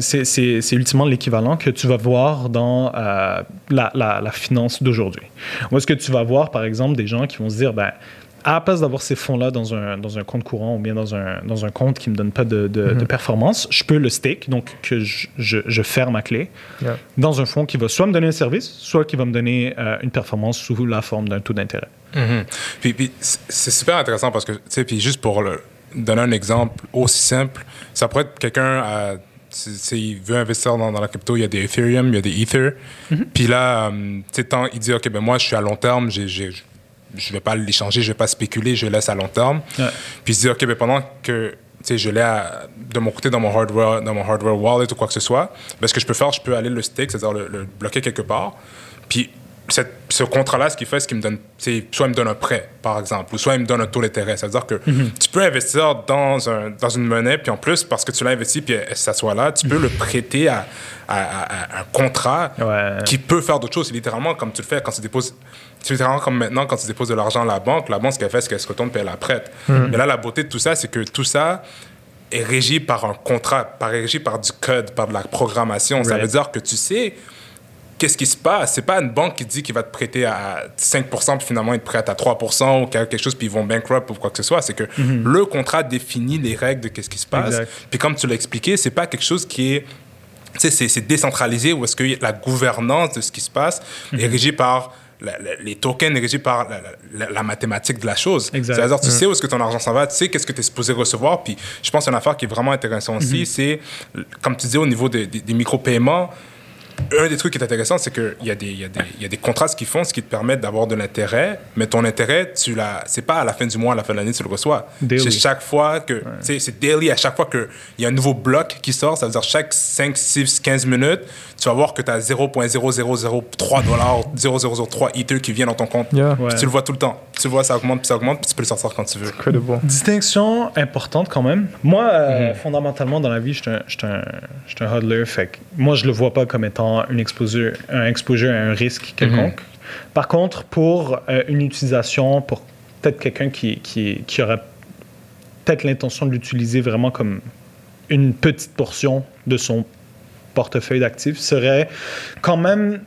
c'est ultimement l'équivalent que tu vas voir dans euh, la, la, finance d'aujourd'hui. Ou est-ce que tu vas voir, par exemple, des gens qui vont se dire, ben, à la place d'avoir ces fonds-là dans un, dans un compte courant ou bien dans un, dans un compte qui ne me donne pas de, de, mm-hmm. performance, je peux le stake, donc que je, je, ferme ma clé, dans un fonds qui va soit me donner un service, soit qui va me donner euh, une performance sous la forme d'un taux d'intérêt. Puis, puis c'est super intéressant parce que, tu sais, puis juste pour le, donner un exemple aussi simple, ça pourrait être quelqu'un à il veut investir dans, la crypto, il y a des Ethereum, il y a des Ether. Mm-hmm. Puis là, euh, tant, il dit, OK, ben moi, je suis à long terme, je ne vais pas l'échanger, je ne vais pas spéculer, je laisse à long terme. Puis il se dit, OK, ben pendant que je l'ai de mon côté dans mon hardware, dans mon hardware wallet ou quoi que ce soit, ben, ce que je peux faire, je peux aller le stake, c'est-à-dire le, le, bloquer quelque part. Puis ce contrat-là, ce qu'il fait, c'est qu'il me donne, soit il me donne un prêt, par exemple, ou soit il me donne un taux d'intérêt. C'est-à-dire que mhm. tu peux investir dans, un, dans une monnaie, puis en plus, parce que tu l'as investi, puis ça soit là, tu peux le prêter à, à, un contrat qui peut faire d'autres choses. C'est littéralement comme tu le fais quand tu déposes. C'est littéralement comme maintenant quand tu déposes de l'argent à la banque. La banque, ce qu'elle fait, c'est qu'elle se retourne puis elle la prête. Mhm. Mais là, la beauté de tout ça, c'est que tout ça est régi par un contrat, par régi par du code, par de la programmation. Ça veut dire que tu sais qu'est-ce qui se passe? C'est pas une banque qui dit qu'il va te prêter à 5% puis finalement il te prête à 3% ou quelque chose puis ils vont bankrupt ou quoi que ce soit. C'est que mhm. le contrat définit les règles de qu'est-ce qui se passe. Puis comme tu l'as expliqué, c'est pas quelque chose qui est c'est décentralisé ou est-ce que la gouvernance de ce qui se passe est mhm. régie par les tokens est régie par la, mathématique de la chose. C'est-à-dire, tu mhm. sais où est-ce que ton argent s'en va, tu sais qu'est-ce que tu es supposé recevoir. Puis je pense qu'une affaire qui est vraiment intéressante aussi, c'est, comme tu disais, au niveau des, des micro-paiements, un des trucs qui est intéressant, c'est qu'il y, a des, y, a des, y a des contrats qui font, ce qui te permettent d'avoir de l'intérêt, mais ton intérêt, tu l'as, c'est pas à la fin du mois, à la fin de l'année, tu le reçois. C'est chaque fois que, c'est daily, à chaque fois qu'il y a un nouveau bloc qui sort, ça veut dire chaque 5, 6, 15 minutes, tu vas voir que tu as 0.0003 dollars, 0003 Ether qui vient dans ton compte. tu le vois tout le temps. Tu le vois, ça augmente, puis ça augmente, puis tu peux le sortir quand tu veux. Distinction importante quand même. Moi, euh, mm-hmm. fondamentalement, dans la vie, je suis un, un, hodler, fait moi, je le vois pas comme étant une exposure, un exposure à un risque quelconque. Mhm. Par contre, pour euh, une utilisation, pour peut-être quelqu'un qui, qui, qui, aurait peut-être l'intention de l'utiliser vraiment comme une petite portion de son portefeuille d'actifs, serait quand même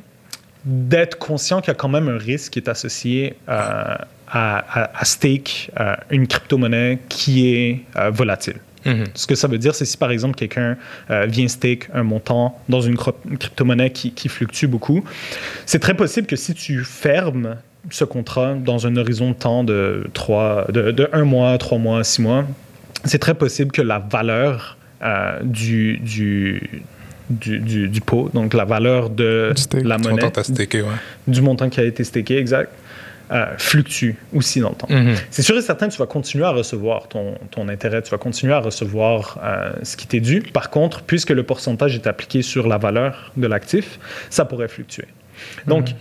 d'être conscient qu'il y a quand même un risque qui est associé euh, à, à, stake euh, une crypto-monnaie qui est volatile. Mhm. Ce que ça veut dire, c'est si par exemple quelqu'un euh, vient stake un montant dans une crypto-monnaie qui, fluctue beaucoup, c'est très possible que si tu fermes ce contrat dans un horizon de temps de, 3, de, un mois, trois mois, six mois, c'est très possible que la valeur euh, du, du, du, pot, donc la valeur de la monnaie, du montant qui a été staké, exact, euh, fluctue aussi dans le temps. Mhm. C'est sûr et certain que tu vas continuer à recevoir ton, ton intérêt, tu vas continuer à recevoir euh, ce qui t'est dû. Par contre, puisque le pourcentage est appliqué sur la valeur de l'actif, ça pourrait fluctuer. Donc, mhm.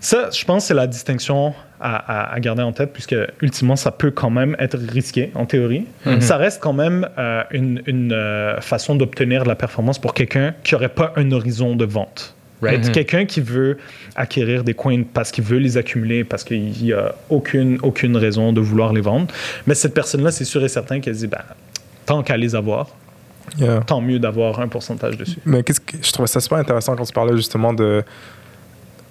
ça, je pense, c'est la distinction à, à, garder en tête, puisque ultimement, ça peut quand même être risqué en théorie. Mhm. Ça reste quand même euh, une, une façon d'obtenir de la performance pour quelqu'un qui n'aurait pas un horizon de vente. Right? Quelqu'un qui veut acquérir des coins parce qu'il veut les accumuler, parce qu'il n'y a aucune, aucune raison de vouloir les vendre. Mais cette personne-là, c'est sûr et certain qu'elle dit, ben, tant qu'à les avoir, tant mieux d'avoir un pourcentage dessus. Mais qu'est-ce que, je trouvais ça super intéressant quand tu parlais justement de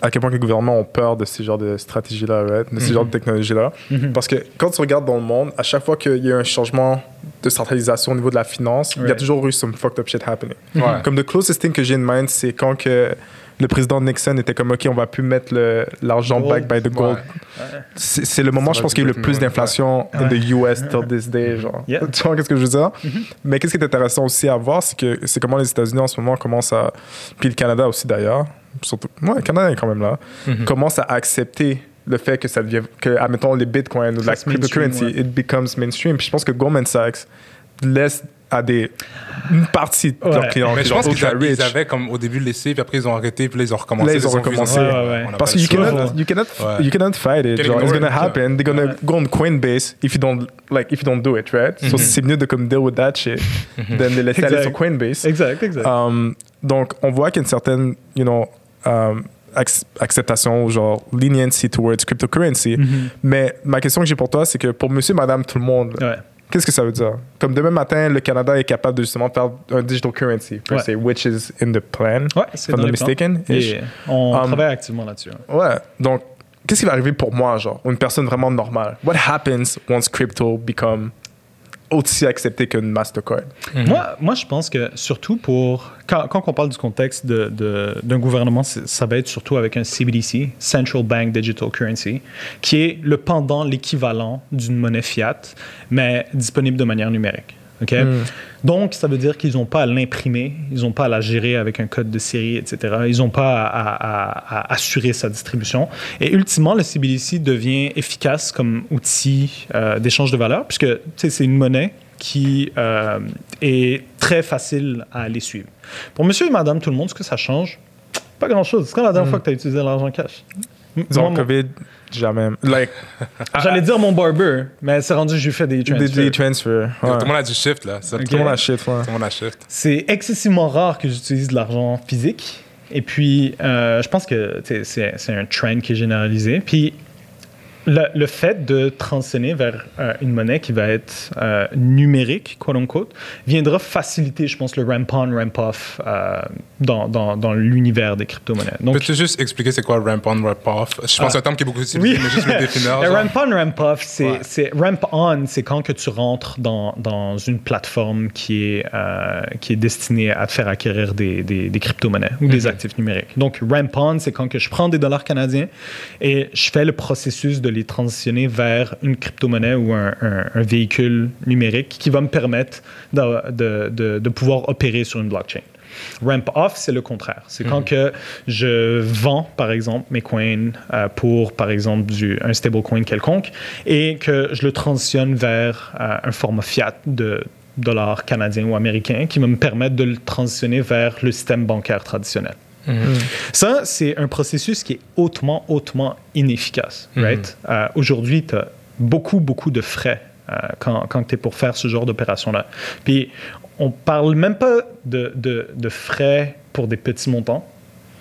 à quel point les gouvernements ont peur de ces genres de stratégies-là, de ces mm-hmm. genres de technologies-là. Mm-hmm. Parce que quand tu regardes dans le monde, à chaque fois qu'il y a un changement de centralisation au niveau de la finance, il y a toujours eu some fucked up shit happening. Comme le closest thing que j'ai in mind, c'est quand que le président Nixon était comme, OK, on va plus mettre l'argent back by the gold. C'est le moment, je pense, qu'il y a eu le plus d'inflation in the US till this day. Genre. <laughs> Tu vois qu'est-ce que je veux dire? Mm-hmm. Mais qu'est-ce qui est intéressant aussi à voir, c'est que c'est comment les États-Unis en ce moment commencent à. Puis le Canada aussi d'ailleurs. Surtout. Ouais, le Canada est quand même là. Mm-hmm. Commence à accepter le fait que ça devient. que, admettons, les bitcoins ou la cryptocurrency, it becomes mainstream. Puis je pense que Goldman Sachs laisse à des une partie de leurs Ouais. clients. Mais je pense qu'ils avaient, rich. ils avaient comme au début laissé, puis après ils ont arrêté, puis là ils ont recommencé. Là, ils ont recommencé. Ouais, ouais, ouais. on a Parce pas que le you cannot, you cannot, Ouais. you cannot fight it. Genre, it's gonna happen. They're gonna Ouais. go on Coinbase if you don't like if you don't do it, right? So c'est mieux de comme deal with that shit than de laisser aller sur Coinbase. Exact, exact. Um, donc, on voit qu'il y a une certaine, you know, um, ac- acceptation ou genre leniency towards cryptocurrency. Mais ma question que j'ai pour toi, c'est que pour monsieur, madame, tout le monde, ouais. Qu'est-ce que ça veut dire? Comme demain matin, le Canada est capable de justement faire un digital currency, per Ouais. se, which is in the plan. Ouais, If I'm not mistaken. Et on Um, travaille activement là-dessus. ouais. Ouais. Donc, qu'est-ce qui va arriver pour moi, genre, une personne vraiment normale? What happens once crypto become aussi accepté qu'une Mastercard? Moi, moi, je pense que surtout pour. Quand, quand on parle du contexte de- de- d'un gouvernement, ça va être surtout avec un CBDC, Central Bank Digital Currency, qui est le pendant, l'équivalent d'une monnaie fiat, mais disponible de manière numérique. OK? Donc, ça veut dire qu'ils n'ont pas à l'imprimer, ils n'ont pas à la gérer avec un code de série, etc. Ils n'ont pas à, à- à- à assurer sa distribution. Et ultimement, le CBDC devient efficace comme outil euh, d'échange de valeur, puisque c'est une monnaie qui euh, est très facile à aller suivre. Pour monsieur et madame, tout le monde, ce que ça change, pas grand-chose. C'est quand la dernière fois que tu as utilisé l'argent cash? Disons, COVID, jamais. Like, <laughs> J'allais dire mon barber, mais c'est rendu que j'ai fait des des transfers. des transfers. Tout le monde a du shift là. Tout le monde achète, ouais. Tout le monde a shift. C'est excessivement rare que j'utilise de l'argent physique. Et puis, euh, je pense que c'est un trend qui est généralisé. Puis, le, le fait de transitionner vers euh, une monnaie qui va être euh, numérique, quote unquote, viendra faciliter, je pense, le ramp-on, ramp-off euh, dans, dans, dans l'univers des crypto-monnaies. Peux-tu juste expliquer c'est quoi ramp on, ramp off? Je pense que c'est un terme qui est beaucoup utilisé, Oui. mais juste le <laughs> définir. Le genre. ramp on, ramp off, c'est Ouais. c'est- ramp on, c'est quand que tu rentres dans, dans une plateforme qui est, euh, qui est destinée à te faire acquérir des, des, des crypto-monnaies ou des actifs numériques. Donc, ramp on, c'est quand que je prends des dollars canadiens et je fais le processus de les transitionner vers une crypto-monnaie ou un, un- un véhicule numérique qui va me permettre de, de, de- de pouvoir opérer sur une blockchain. Ramp off, c'est le contraire. C'est quand que je vends, par exemple, mes coins euh, pour, par exemple, du, un stablecoin quelconque et que je le transitionne vers euh, un format fiat de dollars canadiens ou américains qui va me permettre de le transitionner vers le système bancaire traditionnel. Ça, c'est un processus qui est hautement, hautement inefficace. Right? Euh, Aujourd'hui, tu as beaucoup, beaucoup de frais euh, quand, quand tu es pour faire ce genre d'opération-là. Puis, on parle même pas de, de- de frais pour des petits montants.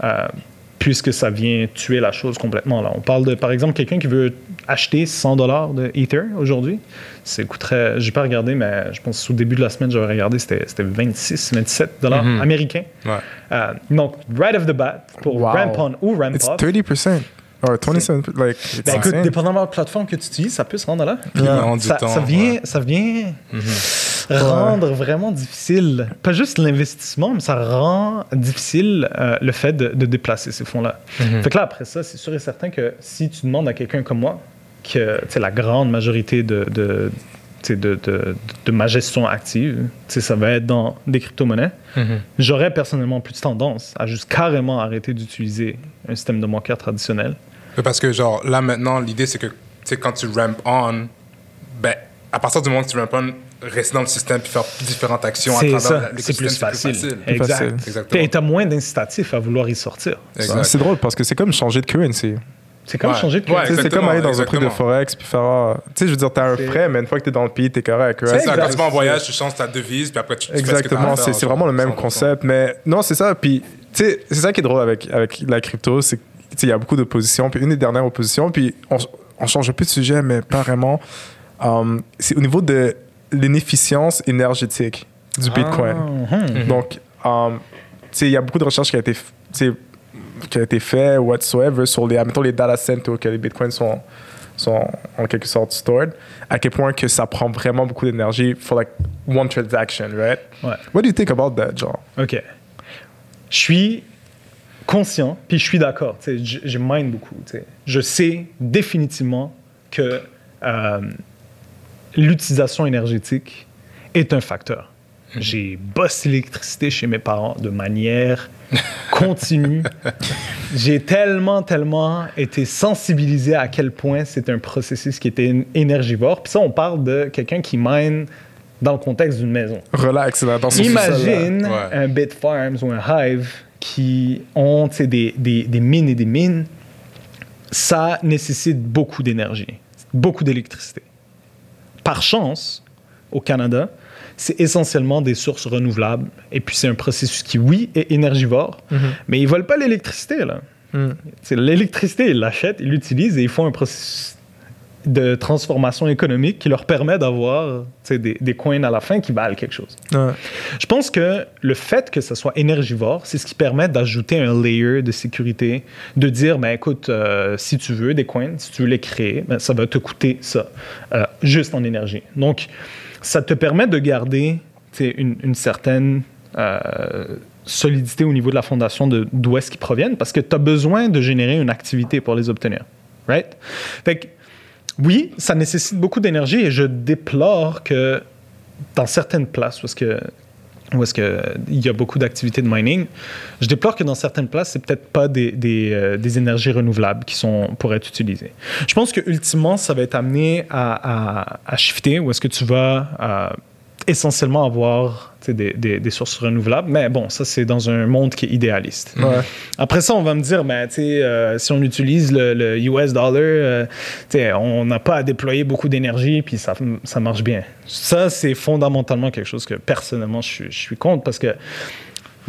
euh, puisque ça vient tuer la chose complètement. Là. On parle de, par exemple, quelqu'un qui veut acheter 100 dollars de Ether aujourd'hui. Ça coûterait, j'ai pas regardé, mais je pense qu'au début de la semaine, j'avais regardé, c'était c'était 26, 27 dollars Mhm. américains. Ouais. Euh, donc, right off the bat, pour Wow. ramp on ou ramp It's off, 30%. Or 27%. Like, it's ben, écoute, dépendamment de la plateforme que tu utilises, ça peut se rendre là. Yeah. Ça, temps, ça vient, ouais. ça vient rendre vraiment difficile, pas juste l'investissement, mais ça rend difficile euh, le fait de, de déplacer ces fonds-là. Fait que là, après ça, c'est sûr et certain que si tu demandes à quelqu'un comme moi, que tu la grande majorité de, de, tu de, de, de ma gestion active, tu sais, ça va être dans des crypto-monnaies, Mhm. j'aurais personnellement plus tendance à juste carrément arrêter d'utiliser un système de bancaire traditionnel. Parce que, genre, là, maintenant, l'idée, c'est que, tu sais, quand tu ramp on, ben, à partir du moment que tu ramp on, rester dans le système puis faire différentes actions à C'est travers ça, c'est plus facile. Exact. Exactement. Et t'as moins d'incitatifs à vouloir y sortir. C'est drôle parce que c'est comme changer de currency. C'est comme Ouais. changer de Ouais, c'est exactement, comme aller dans un truc de exactement. forex puis faire. ah, tu sais, je veux dire, t'as un frais, mais une fois que t'es dans le pays, t'es correct. right? C'est ça, quand tu vas en voyage, tu changes ta devise, puis après, tu, tu ce Exactement, c'est c'est genre, vraiment le même 100%. concept. Mais non, c'est ça. Puis, tu sais, c'est ça qui est drôle avec, avec la crypto, c'est qu'il y a beaucoup d'oppositions. Puis, une des dernières oppositions, puis on, on change un peu de sujet, mais pas vraiment. Um, c'est au niveau de l'inefficience énergétique du Bitcoin. Ah, hum. Donc, um, tu sais, il y a beaucoup de recherches qui a été, qui a été fait whatsoever sur les, admettons, les data centers que les bitcoins sont, sont en quelque sorte stored, à quel point que ça prend vraiment beaucoup d'énergie for like one transaction, right? Ouais. What do you think about that, genre? OK. Je suis conscient, puis je suis d'accord. Je, je mine beaucoup. tu sais. Je sais définitivement que euh, l'utilisation énergétique est un facteur. <laughs> J'ai bossé l'électricité chez mes parents de manière continue. <laughs> J'ai tellement, tellement été sensibilisé à quel point c'est un processus qui était énergivore. Puis ça, on parle de quelqu'un qui mine dans le contexte d'une maison. Relax, là, son Imagine un Bitfarms ou un Hive qui ont des, des, des mines et des mines. Ça nécessite beaucoup d'énergie, beaucoup d'électricité. Par chance, au Canada, c'est essentiellement des sources renouvelables. Et puis, c'est un processus qui, oui, est énergivore, mm-hmm. mais ils ne veulent pas l'électricité. là. Mm. L'électricité, ils l'achètent, ils l'utilisent et ils font un processus de transformation économique qui leur permet d'avoir des, des, coins à la fin qui valent quelque chose. Je pense que le fait que ça soit énergivore, c'est ce qui permet d'ajouter un layer de sécurité, de dire, ben écoute, euh, si tu veux des coins, si tu veux les créer, ben, ça va te coûter ça, euh, juste en énergie. Donc, ça te permet de garder une, certaine... Euh, solidité au niveau de la fondation d'où est-ce qu'ils proviennent parce que tu as besoin de générer une activité pour les obtenir. Right? Fait que, oui, ça nécessite beaucoup d'énergie et je déplore que dans certaines places est-ce que où est-ce qu'il y a beaucoup d'activités de mining, je déplore que dans certaines places, c'est peut-être pas des, euh, énergies renouvelables qui sont, pour être utilisées. Je pense que ultimement, ça va être amené à, à, à shifter, où est-ce que tu vas euh, essentiellement avoir des, des, des, sources renouvelables. Mais bon, ça, c'est dans un monde qui est idéaliste. Après ça, on va me dire, ben, euh, si on utilise le, US dollar, euh, on n'a pas à déployer beaucoup d'énergie, puis ça, ça marche bien. Ça, c'est fondamentalement quelque chose que personnellement, je, je suis contre parce que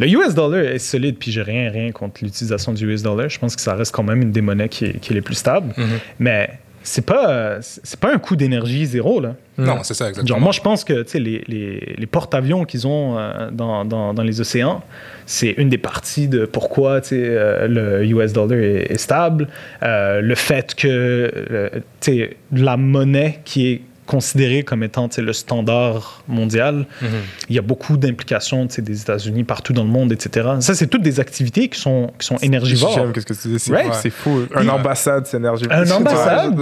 le US dollar est solide, puis j'ai rien, rien contre l'utilisation du US dollar. Je pense que ça reste quand même une des monnaies qui est, qui est les plus stables. Mm-hmm. Mais c'est pas c'est pas un coût d'énergie zéro là. Non, c'est ça exactement. Genre moi je pense que les, les, les porte-avions qu'ils ont euh, dans, dans, dans, les océans, c'est une des parties de pourquoi euh, le US dollar est, stable, euh, le fait que la monnaie qui est considéré comme étant le standard mondial. Mhm. Il y a beaucoup d'implications des États-Unis partout dans le monde, etc. Ça, c'est toutes des activités qui sont, qui sont énergivores. Qu'est-ce que tu dis? C'est fou. Un ambassade, c'est énergivore. Un <laughs> ambassade,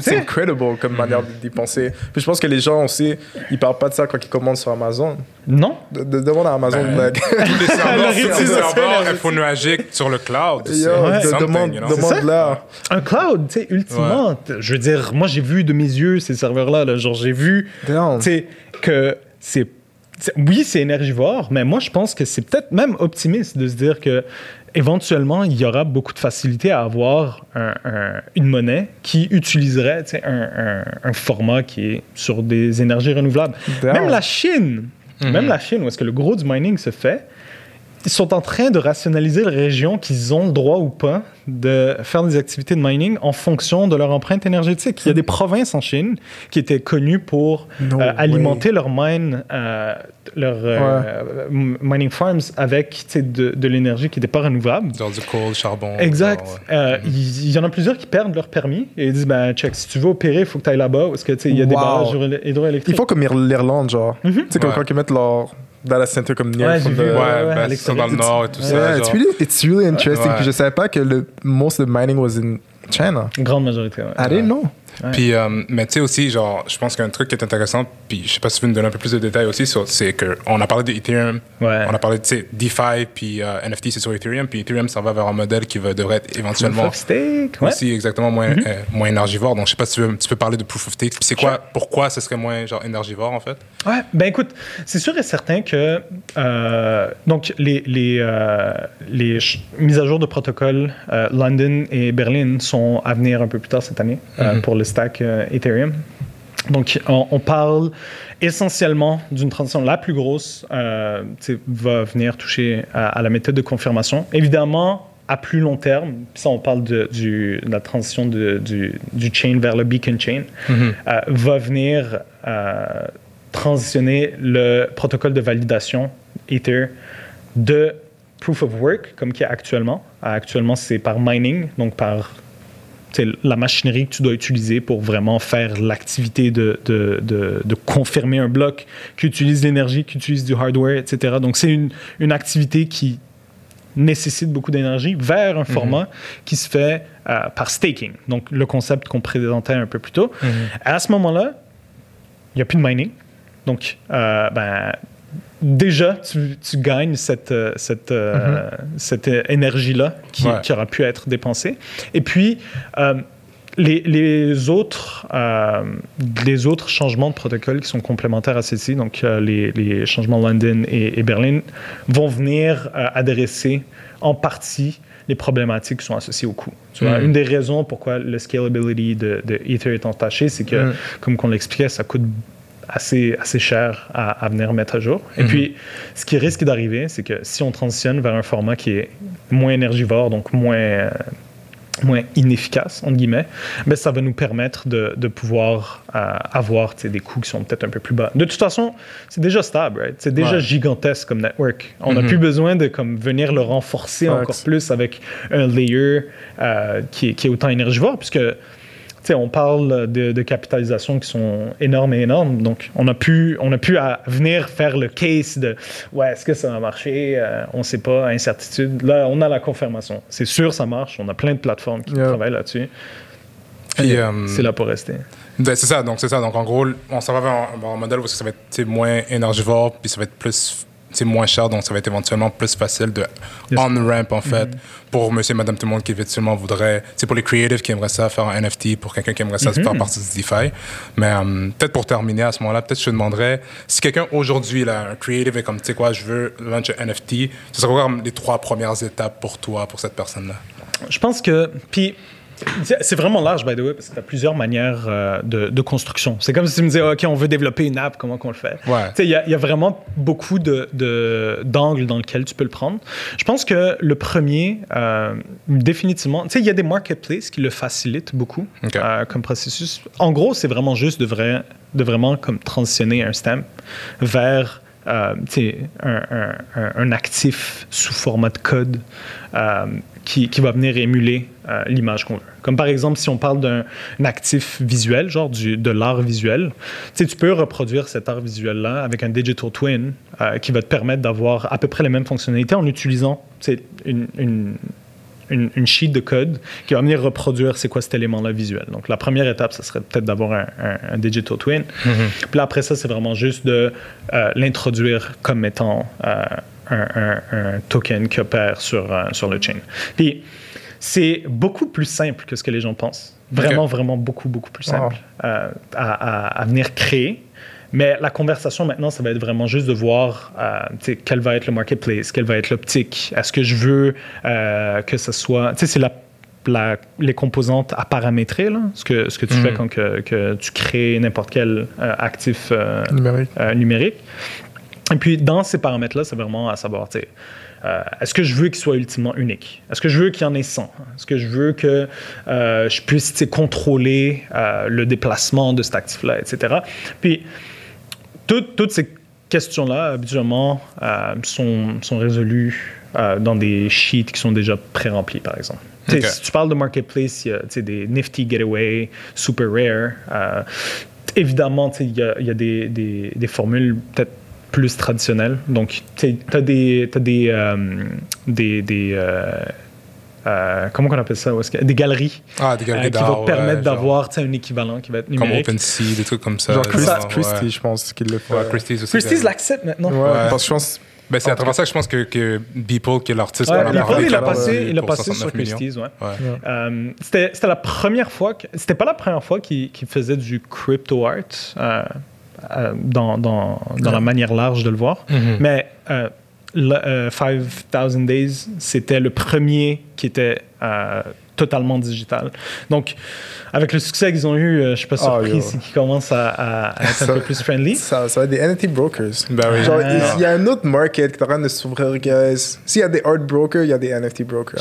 c'est incredible comme manière d'y penser. Puis je pense que les gens aussi, ils parlent pas de ça quand ils commandent sur Amazon. Non? De, de demander à Amazon. Ben, tous les serveurs <laughs> infonuagiques sur le cloud. demande, demande là. Un cloud, tu sais, ultimement. Je veux dire, moi, j'ai vu de mes yeux ces serveurs là Genre, j'ai vu que c'est. Oui, c'est énergivore, mais moi, je pense que c'est peut-être même optimiste de se dire que éventuellement, il y aura beaucoup de facilité à avoir une monnaie qui utiliserait un, un, format qui est sur des énergies renouvelables. Même la Chine, même mhm. la Chine, où est-ce que le gros du mining se fait, ils sont en train de rationaliser les régions qu'ils ont le droit ou pas de faire des activités de mining en fonction de leur empreinte énergétique. Il y a des provinces en Chine qui étaient connues pour euh, alimenter leurs mines, euh, leurs euh, mining farms avec de, de l'énergie qui n'était pas renouvelable. Genre du coal, charbon. Exact. Il y, en a plusieurs qui perdent leur permis et ils disent ben, check, si tu veux opérer, il faut que tu ailles là-bas parce que il y a des barrages hydroélectriques. Il faut comme l'Irlande, genre. Mm -hmm. Tu sais, comme quand ils mettent leur dans la ceinture comme near ouais, from the... ouais, ouais, ben, sont dans le nord et tout ça. Yeah, it's really, it's really interesting. Puis je savais pas que le most of the mining was in China. Grande majorité, ouais. I didn't know. Puis, euh, mais tu sais aussi, genre, je pense qu'un truc qui est intéressant, puis je sais pas si tu veux nous donner un peu plus de détails aussi, c'est qu'on a parlé d'Ethereum, ouais. on a parlé de DeFi, puis euh, NFT, c'est sur Ethereum, puis Ethereum s'en va vers un modèle qui va, devrait être éventuellement proof of stake, ouais. aussi exactement moins, mm -hmm. euh, moins énergivore. Donc, je sais pas si tu veux, tu peux parler de proof of stake. Puis c'est quoi, pourquoi ce serait moins genre énergivore en fait? Ouais, ben écoute, c'est sûr et certain que euh, donc les, les, euh, les mises à jour de protocole London et Berlin sont à venir un peu plus tard cette année mm -hmm. pour le stack euh, Ethereum. Donc, on, parle essentiellement d'une transition la plus grosse, euh, va venir toucher à, la méthode de confirmation. Évidemment, à plus long terme, ça on parle de, du, la transition de, du, du, chain vers le beacon chain, mm-hmm. euh, va venir transitionner le protocole de validation Ether de proof of work, comme qui est actuellement. Actuellement, c'est par mining, donc par la machinerie que tu dois utiliser pour vraiment faire l'activité de, de, de, confirmer un bloc qui utilise l'énergie, qui utilise du hardware, etc. Donc, c'est une, une activité qui nécessite beaucoup d'énergie vers un mhm. format qui se fait euh, par staking. Donc, le concept qu'on présentait un peu plus tôt. Mhm. À ce moment-là, il n'y a plus de mining. Donc, euh, ben, déjà, tu, tu, gagnes cette, euh, cette, euh, mm-hmm. cette énergie-là qui, qui, aura pu être dépensée. Et puis, euh, les, les, autres, euh, les autres changements de protocole qui sont complémentaires à ceci, donc les, les, changements London et, et, Berlin, vont venir adresser en partie les problématiques qui sont associées au coût. Tu vois, Une des raisons pourquoi le scalability de, de Ether est entaché, c'est que, mm. comme on l'expliquait, ça coûte assez, assez cher à, à, venir mettre à jour. Et mm -hmm. puis, ce qui risque d'arriver, c'est que si on transitionne vers un format qui est moins énergivore, donc moins moins inefficace, entre guillemets, mais ça va nous permettre de, de pouvoir euh, avoir des coûts qui sont peut-être un peu plus bas. De toute façon, c'est déjà stable, right? c'est déjà ouais. gigantesque comme network. On n'a mm -hmm. plus besoin de comme, venir le renforcer encore plus avec un layer euh, qui, qui, est autant énergivore, puisque T'sais, on parle de, de, capitalisations qui sont énormes et énormes. Donc, on a pu, on a pu à venir faire le case de ouais, est-ce que ça va marcher? Euh, On ne sait pas, incertitude. Là, on a la confirmation. C'est sûr, ça marche. On a plein de plateformes qui yeah. travaillent là-dessus. Euh, c'est là pour rester. Ben, c'est ça. Donc, c'est ça. Donc, en gros, on s'en va vers un, un, modèle où ça va être moins énergivore, puis ça va être plus c'est moins cher, donc ça va être éventuellement plus facile de on-ramp, en fait, mm -hmm. pour monsieur et madame tout le monde qui éventuellement voudrait, c'est pour les creatives qui aimeraient ça, faire un NFT, pour quelqu'un qui aimerait ça, mm -hmm. faire partie du DeFi. Mais um, peut-être pour terminer à ce moment-là, peut-être je te demanderais, si quelqu'un aujourd'hui, là, un creative est comme, tu sais quoi, je veux launch un NFT, ce serait quoi les trois premières étapes pour toi, pour cette personne-là? Je pense que, puis c'est vraiment large, by the way, parce que tu as plusieurs manières euh, de, de, construction. C'est comme si tu me disais, OK, on veut développer une app, comment qu'on le fait? Ouais. Il y, y, a vraiment beaucoup d'angles de, dans lesquels tu peux le prendre. Je pense que le premier, euh, définitivement, il y a des marketplaces qui le facilitent beaucoup okay. euh, comme processus. En gros, c'est vraiment juste de, vrai, de vraiment comme transitionner un stamp vers euh, un, un, un, actif sous format de code euh, qui, qui, va venir émuler euh, l'image qu'on veut. Comme par exemple, si on parle d'un actif visuel, genre du, de l'art visuel, tu peux reproduire cet art visuel-là avec un digital twin euh, qui va te permettre d'avoir à peu près les mêmes fonctionnalités en utilisant une, une une, une, sheet de code qui va venir reproduire c'est quoi cet élément-là visuel. Donc, la première étape, ça serait peut-être d'avoir un, un, un, digital twin. Mm -hmm. Puis là, après ça, c'est vraiment juste de euh, l'introduire comme étant euh, un, un, token qui opère sur, euh, sur le chain. Puis, c'est beaucoup plus simple que ce que les gens pensent. Vraiment, okay. vraiment beaucoup, beaucoup plus simple oh. à, à, à venir créer. Mais la conversation maintenant, ça va être vraiment juste de voir euh, quel va être le marketplace, quelle va être l'optique. Est-ce que je veux euh, que ce soit. Tu sais, c'est la, la, les composantes à paramétrer, là, ce, que, ce que tu mm. fais quand que, que tu crées n'importe quel euh, actif numérique. numérique. Et puis, dans ces paramètres-là, c'est vraiment à savoir, tu. Euh, est-ce que je veux qu'il soit ultimement unique? Est-ce que je veux qu'il y en ait 100? Est-ce que je veux que euh, je puisse contrôler euh, le déplacement de cet actif-là, etc. Puis, toutes, toutes ces questions-là, habituellement, sont, sont, résolues dans des sheets qui sont déjà pré-remplis, par exemple. Okay. Si tu parles de marketplace, il y a des Nifty Getaway, Super Rare. Évidemment, il y a, y a des, des, des formules peut-être plus traditionnelles. Donc, tu as des, as des, euh, des, des euh, comment on appelle ça? Des galeries. Ah, des galeries euh, qui vont te permettre ouais, d'avoir un équivalent qui va être numérique. Comme OpenSea, des trucs comme ça. Genre Christ, Christie, ouais. je pense qu'il le fait. Ouais, Christie's aussi. Christie's l'accepte maintenant. Ouais, parce que je pense. Ben, c'est à travers ça que je pense que, que Beeple, qui est l'artiste ouais, qu'on a parlé, il a passé, il a passé sur Christie's. Ouais. ouais. Euh, c'était la première fois, que, c'était pas la première fois qu'il qu faisait du crypto art euh, euh, dans, dans, dans la manière large de le voir. Mm -hmm. Mais le, uh, 5000 Days, c'était le premier qui était totalement digital. Donc, avec le succès qu'ils ont eu, euh, je suis pas surpris oh, qu'ils commencent à, à, être ça, un peu plus friendly. Ça, ça va être des NFT brokers. Ben oui. Genre, il y a un autre market qui est en train de s'ouvrir, guys. S'il y a des art brokers, il y a des NFT brokers.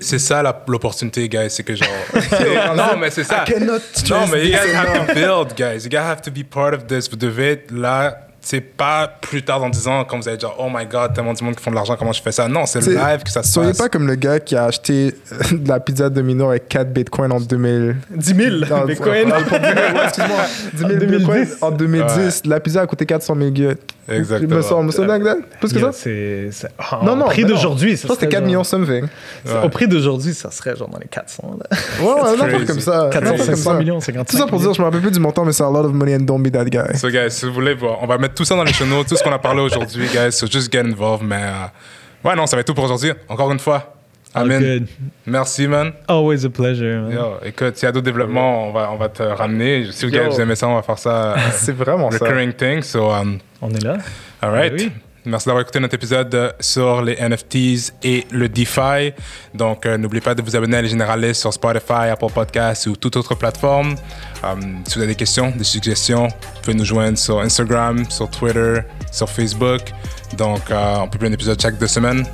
C'est ça l'opportunité, guys. C'est que genre. <laughs> <laughs> non, mais c'est ça. non, mais you guys have to build, guys. You guys have to be part of this. Vous devez être là c'est pas plus tard dans 10 ans quand vous allez dire oh my god tellement de monde qui font de l'argent comment je fais ça? Non c'est live que ça se soyez passe. soyez pas comme le gars qui a acheté de la pizza Domino avec 4 bitcoins en 2000 10 000 dans, bitcoins? Ouais, excuse-moi 10 000 bitcoins en 2010 ouais. la pizza a coûté 400 000 gueux exactement me souviens de plus que ça? c'est oh, non non au prix d'aujourd'hui ça c'était 4 millions something au prix d'aujourd'hui ça serait genre dans les 400 ouais ouais <laughs> n'importe comme ça 400 500 millions 55 tout ça pour dire je me rappelle plus du montant mais c'est a lot of money and don't be that guy so guys si vous voulez voir on va mettre tout ça dans les show tout ce qu'on a parlé aujourd'hui, guys. So just get involved. Mais euh, ouais, non, ça va être tout pour aujourd'hui. Encore une fois, Amen. Merci, man. Always a pleasure. Man. Yo, écoute, s'il y a d'autres développements, on va, on va te ramener. Si vous, vous aimez ça, on va faire ça. <laughs> C'est vraiment recurring ça. thing. So, um, on est là. All right. Ben oui. Merci d'avoir écouté notre épisode sur les NFTs et le DeFi. Donc, euh, n'oubliez pas de vous abonner à Les Généralistes sur Spotify, Apple Podcasts ou toute autre plateforme. Um, si vous avez des questions, des suggestions, vous pouvez nous joindre sur Instagram, sur Twitter, sur Facebook. Donc, euh, on publie un épisode chaque deux semaines.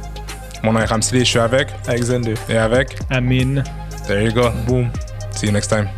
Mon nom est Ramsley, je suis avec. Alexander. Et avec. Amin. There you go. Boom. See you next time.